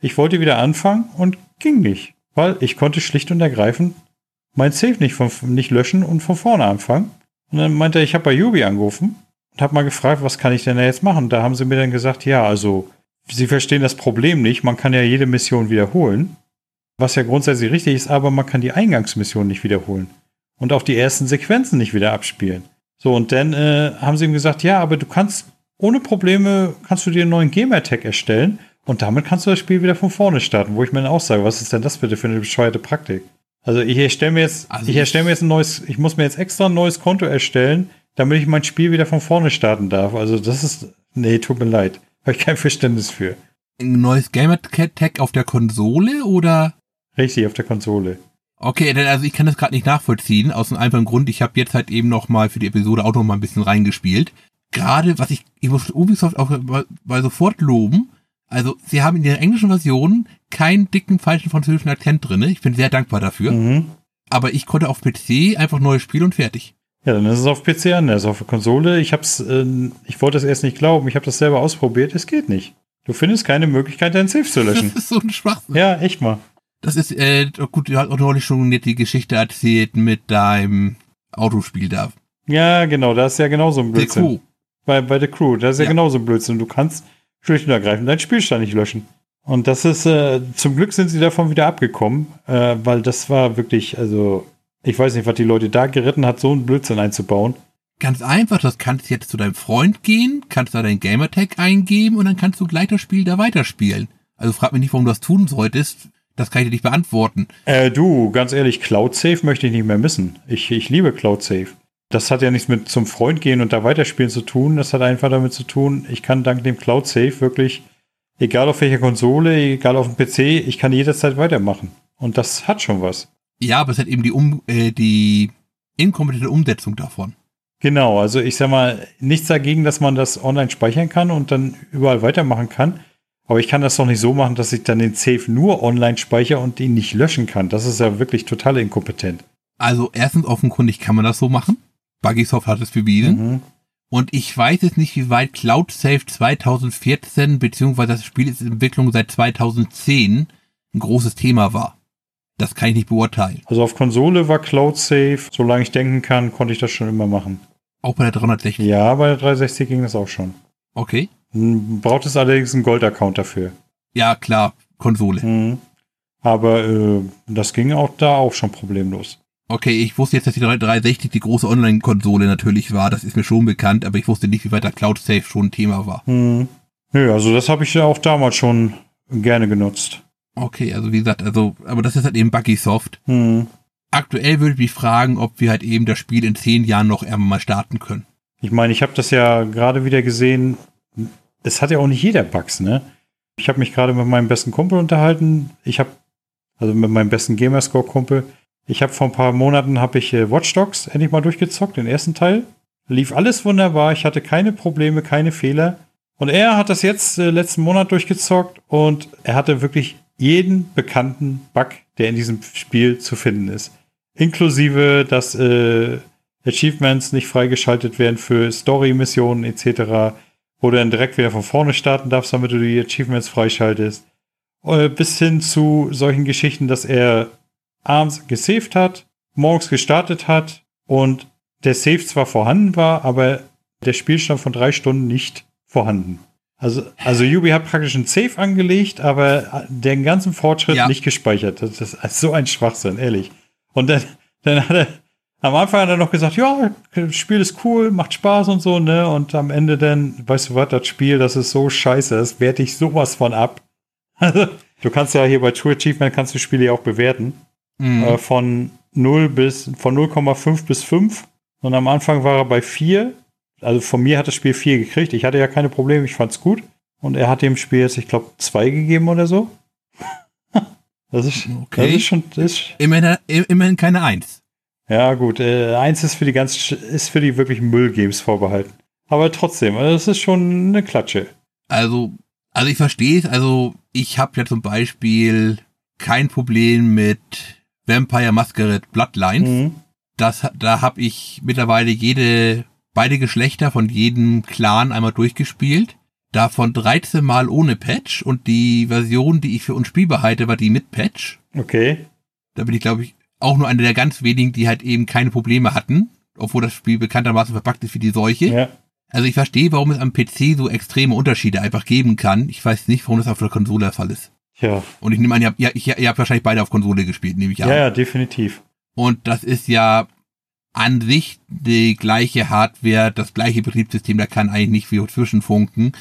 ich wollte wieder anfangen und ging nicht. Weil ich konnte schlicht und ergreifend mein Save nicht, von, nicht löschen und von vorne anfangen. Und dann meinte er, ich habe bei Yubi angerufen und habe mal gefragt, was kann ich denn da jetzt machen? Da haben sie mir dann gesagt, ja, also, sie verstehen das Problem nicht. Man kann ja jede Mission wiederholen. Was ja grundsätzlich richtig ist, aber man kann die Eingangsmission nicht wiederholen und auch die ersten Sequenzen nicht wieder abspielen. So, und dann äh, haben sie ihm gesagt, ja, aber du kannst ohne Probleme, kannst du dir einen neuen Gamer-Tag erstellen und damit kannst du das Spiel wieder von vorne starten, wo ich mir dann auch sage, was ist denn das bitte für eine bescheuerte Praktik? Also ich erstelle mir jetzt, Also ich erstelle mir jetzt ein neues, ich muss mir jetzt extra ein neues Konto erstellen, damit ich mein Spiel wieder von vorne starten darf. Also das ist, nee, tut mir leid. Habe ich kein Verständnis für. Ein neues Gamer-Tag auf der Konsole oder? Richtig, auf der Konsole. Okay, denn also ich kann das gerade nicht nachvollziehen, aus einem einfachen Grund, ich habe jetzt halt eben noch mal für die Episode auch noch mal ein bisschen reingespielt. Gerade, was ich, ich muss Ubisoft auch mal, sofort loben, also sie haben in der englischen Version keinen dicken falschen französischen Akzent drinne. Ich bin sehr dankbar dafür. Mhm. Aber ich konnte auf PC einfach neues Spiel und fertig. Ja, dann ist es auf PC anders, auf der Konsole. Ich hab's, äh, ich wollte es erst nicht glauben, ich habe das selber ausprobiert, es geht nicht. Du findest keine Möglichkeit, dein Safe zu löschen. Das ist so ein Schwachsinn. ja, echt mal. Das ist, äh, gut, du hast auch neulich schon die Geschichte erzählt mit deinem Autospiel da. Ja, genau, da ist ja genauso ein The Blödsinn. Crew. Bei, bei The Crew, da ist ja, Ja. genauso ein Blödsinn. Du kannst schlicht und ergreifend deinen Spielstand nicht löschen. Und das ist, äh, zum Glück sind sie davon wieder abgekommen, äh, weil das war wirklich, also, ich weiß nicht, was die Leute da geritten hat, so einen Blödsinn einzubauen. Ganz einfach, das kannst jetzt zu deinem Freund gehen, kannst da dein Gamertag eingeben und dann kannst du gleich das Spiel da weiterspielen. Also frag mich nicht, warum du das tun solltest. Das kann ich dir nicht beantworten. Äh, du, ganz ehrlich, Cloud Save möchte ich nicht mehr missen. Ich, ich liebe Cloud Save. Das hat ja nichts mit zum Freund gehen und da weiterspielen zu tun. Das hat einfach damit zu tun, ich kann dank dem Cloud Save wirklich, egal auf welcher Konsole, egal auf dem PC, ich kann jederzeit weitermachen. Und das hat schon was. Ja, aber es hat eben die, um, äh, die inkompetente Umsetzung davon. Genau, also ich sag mal, nichts dagegen, dass man das online speichern kann und dann überall weitermachen kann. Aber ich kann das doch nicht so machen, dass ich dann den Save nur online speichere und ihn nicht löschen kann. Das ist ja wirklich total inkompetent. Also erstens offenkundig kann man das so machen. Buggysoft hat es bewiesen. Mhm. Und ich weiß jetzt nicht, wie weit Cloud Save 2014, beziehungsweise das Spiel ist in Entwicklung seit 2010, ein großes Thema war. Das kann ich nicht beurteilen. Also auf Konsole war Cloud Save, solange ich denken kann, konnte ich das schon immer machen. Auch bei der 360. Ja, bei der 360 ging das auch schon. Okay. Hm, Braucht es allerdings einen Gold-Account dafür. Ja, klar, Konsole. Mhm. Aber äh, das ging auch da auch schon problemlos. Okay, ich wusste jetzt, dass die 360 die große Online-Konsole natürlich war. Das ist mir schon bekannt, aber ich wusste nicht, wie weit der Cloud Save schon ein Thema war. Mhm. Nö, also das habe ich ja auch damals schon gerne genutzt. Okay, also wie gesagt, also, aber das ist halt eben Buggysoft. Mhm. Aktuell würde ich mich fragen, ob wir halt eben das Spiel in zehn Jahren noch einmal mal starten können. Ich meine, ich habe das ja gerade wieder gesehen. Es hat ja auch nicht jeder Bugs, ne? Ich habe mich gerade mit meinem besten Kumpel unterhalten. Ich habe, also mit meinem besten Gamerscore-Kumpel. Ich habe vor ein paar Monaten habe ich äh, Watch Dogs endlich mal durchgezockt, den ersten Teil. Lief alles wunderbar. Ich hatte keine Probleme, keine Fehler. Und er hat das jetzt äh, letzten Monat durchgezockt und er hatte wirklich jeden bekannten Bug, der in diesem Spiel zu finden ist. Inklusive, dass äh, Achievements nicht freigeschaltet werden für Story-Missionen etc., wo du dann direkt wieder von vorne starten darfst, damit du die Achievements freischaltest. Äh, bis hin zu solchen Geschichten, dass er abends gesaved hat, morgens gestartet hat und der Save zwar vorhanden war, aber der Spielstand von drei Stunden nicht vorhanden. Also, also Yubi hat praktisch einen Save angelegt, aber den ganzen Fortschritt Ja. nicht gespeichert. Das ist so ein Schwachsinn, ehrlich. Und dann, dann hat er, am Anfang hat er noch gesagt, ja, das Spiel ist cool, macht Spaß und so, ne? Und am Ende dann, weißt du was, das Spiel, das ist so scheiße, das werte ich sowas von ab. Also, du kannst ja hier bei True Achievement kannst du Spiele ja auch bewerten. Mhm. Äh, von 0 bis, von 0,5 bis 5. Und am Anfang war er bei 4. Also von mir hat das Spiel 4 gekriegt. Ich hatte ja keine Probleme, ich fand's gut. Und er hat dem Spiel jetzt, ich glaube, 2 gegeben oder so. Das ist, Okay. das ist schon, das ist, Immerhin, immerhin keine Eins. ja gut, äh, eins ist für die ganz, ist für die wirklich Müllgames vorbehalten. Aber trotzdem, also das ist schon eine Klatsche. Also Also ich verstehe es, also ich habe ja zum Beispiel kein Problem mit Vampire Masquerade Bloodlines. Mhm. Das, da habe ich mittlerweile jede, beide Geschlechter von jedem Clan einmal durchgespielt. Davon 13 Mal ohne Patch und die Version, die ich für unspielbar halte, war die mit Patch. Okay. Da bin ich, glaube ich, auch nur einer der ganz wenigen, die halt eben keine Probleme hatten, obwohl das Spiel bekanntermaßen verpackt ist wie die Seuche. Ja. Also ich verstehe, warum es am PC so extreme Unterschiede einfach geben kann. Ich weiß nicht, warum das auf der Konsole der Fall ist. Ja. Und ich nehme an, ihr habt, ihr, ihr habt wahrscheinlich beide auf Konsole gespielt, nehme ich an. Ja, ja, definitiv. Und das ist ja an sich die gleiche Hardware, das gleiche Betriebssystem, da kann eigentlich nicht viel zwischenfunken.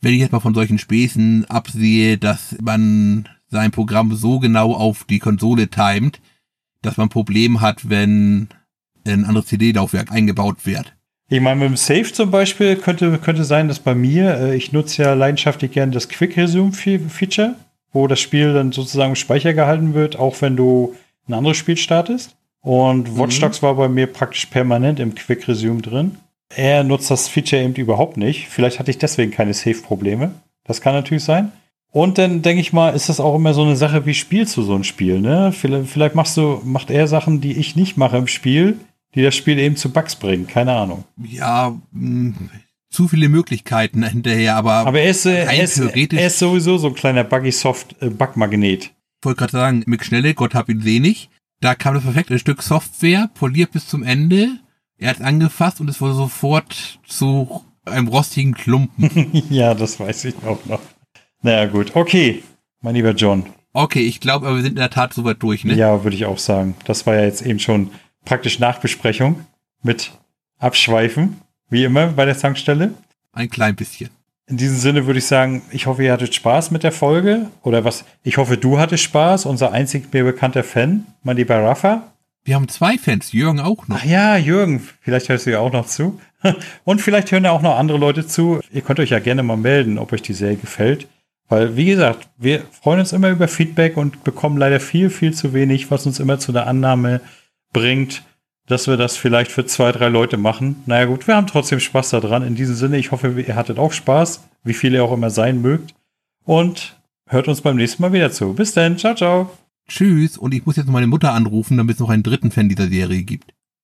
Wenn ich jetzt mal von solchen Späßen absehe, dass man sein Programm so genau auf die Konsole timet, dass man ein Problem hat, wenn ein anderes CD-Laufwerk eingebaut wird. Ich meine, mit dem Save zum Beispiel könnte, könnte sein, dass bei mir, äh, ich nutze ja leidenschaftlich gern das Quick Resume Feature, wo das Spiel dann sozusagen im Speicher gehalten wird, auch wenn du ein anderes Spiel startest. Und mhm. Watch Dogs war bei mir praktisch permanent im Quick Resume drin. Er nutzt das Feature eben überhaupt nicht. Vielleicht hatte ich deswegen keine Save-Probleme. Das kann natürlich sein. Und dann denke ich mal, ist das auch immer so eine Sache, wie spielst du so ein Spiel, ne? Vielleicht, vielleicht machst du, macht er Sachen, die ich nicht mache im Spiel, die das Spiel eben zu Bugs bringen. Keine Ahnung. Ja, mh, hm, zu viele Möglichkeiten hinterher, aber, aber er, ist, äh, er, ist, er ist sowieso so ein kleiner Buggy-Soft-Bug-Magnet. Äh, ich wollte gerade sagen, mit Schnelle, Gott hab ihn sehnig. Da kam das perfekte Stück Software, poliert bis zum Ende. Er hat angefasst und es wurde sofort zu einem rostigen Klumpen. ja, das weiß ich auch noch. Naja, gut. Okay, mein lieber John. Okay, ich glaube, aber wir sind in der Tat soweit durch, ne? Ja, würde ich auch sagen. Das war ja jetzt eben schon praktisch Nachbesprechung mit Abschweifen, wie immer bei der Tankstelle. Ein klein bisschen. In diesem Sinne würde ich sagen, ich hoffe, ihr hattet Spaß mit der Folge. Oder was? Ich hoffe, du hattest Spaß, unser einzig mir bekannter Fan, mein lieber Rafa. Wir haben zwei Fans, Jürgen auch noch. Ach ja, Jürgen, vielleicht hörst du ja auch noch zu. Und vielleicht hören ja auch noch andere Leute zu. Ihr könnt euch ja gerne mal melden, ob euch die Serie gefällt. Weil, wie gesagt, wir freuen uns immer über Feedback und bekommen leider viel, viel zu wenig, was uns immer zu der Annahme bringt, dass wir das vielleicht für zwei, drei Leute machen. Naja gut, wir haben trotzdem Spaß daran. In diesem Sinne, ich hoffe, ihr hattet auch Spaß, wie viel ihr auch immer sein mögt. Und hört uns beim nächsten Mal wieder zu. Bis dann, ciao, ciao. Tschüss, und ich muss jetzt meine Mutter anrufen, damit es noch einen dritten Fan dieser Serie gibt.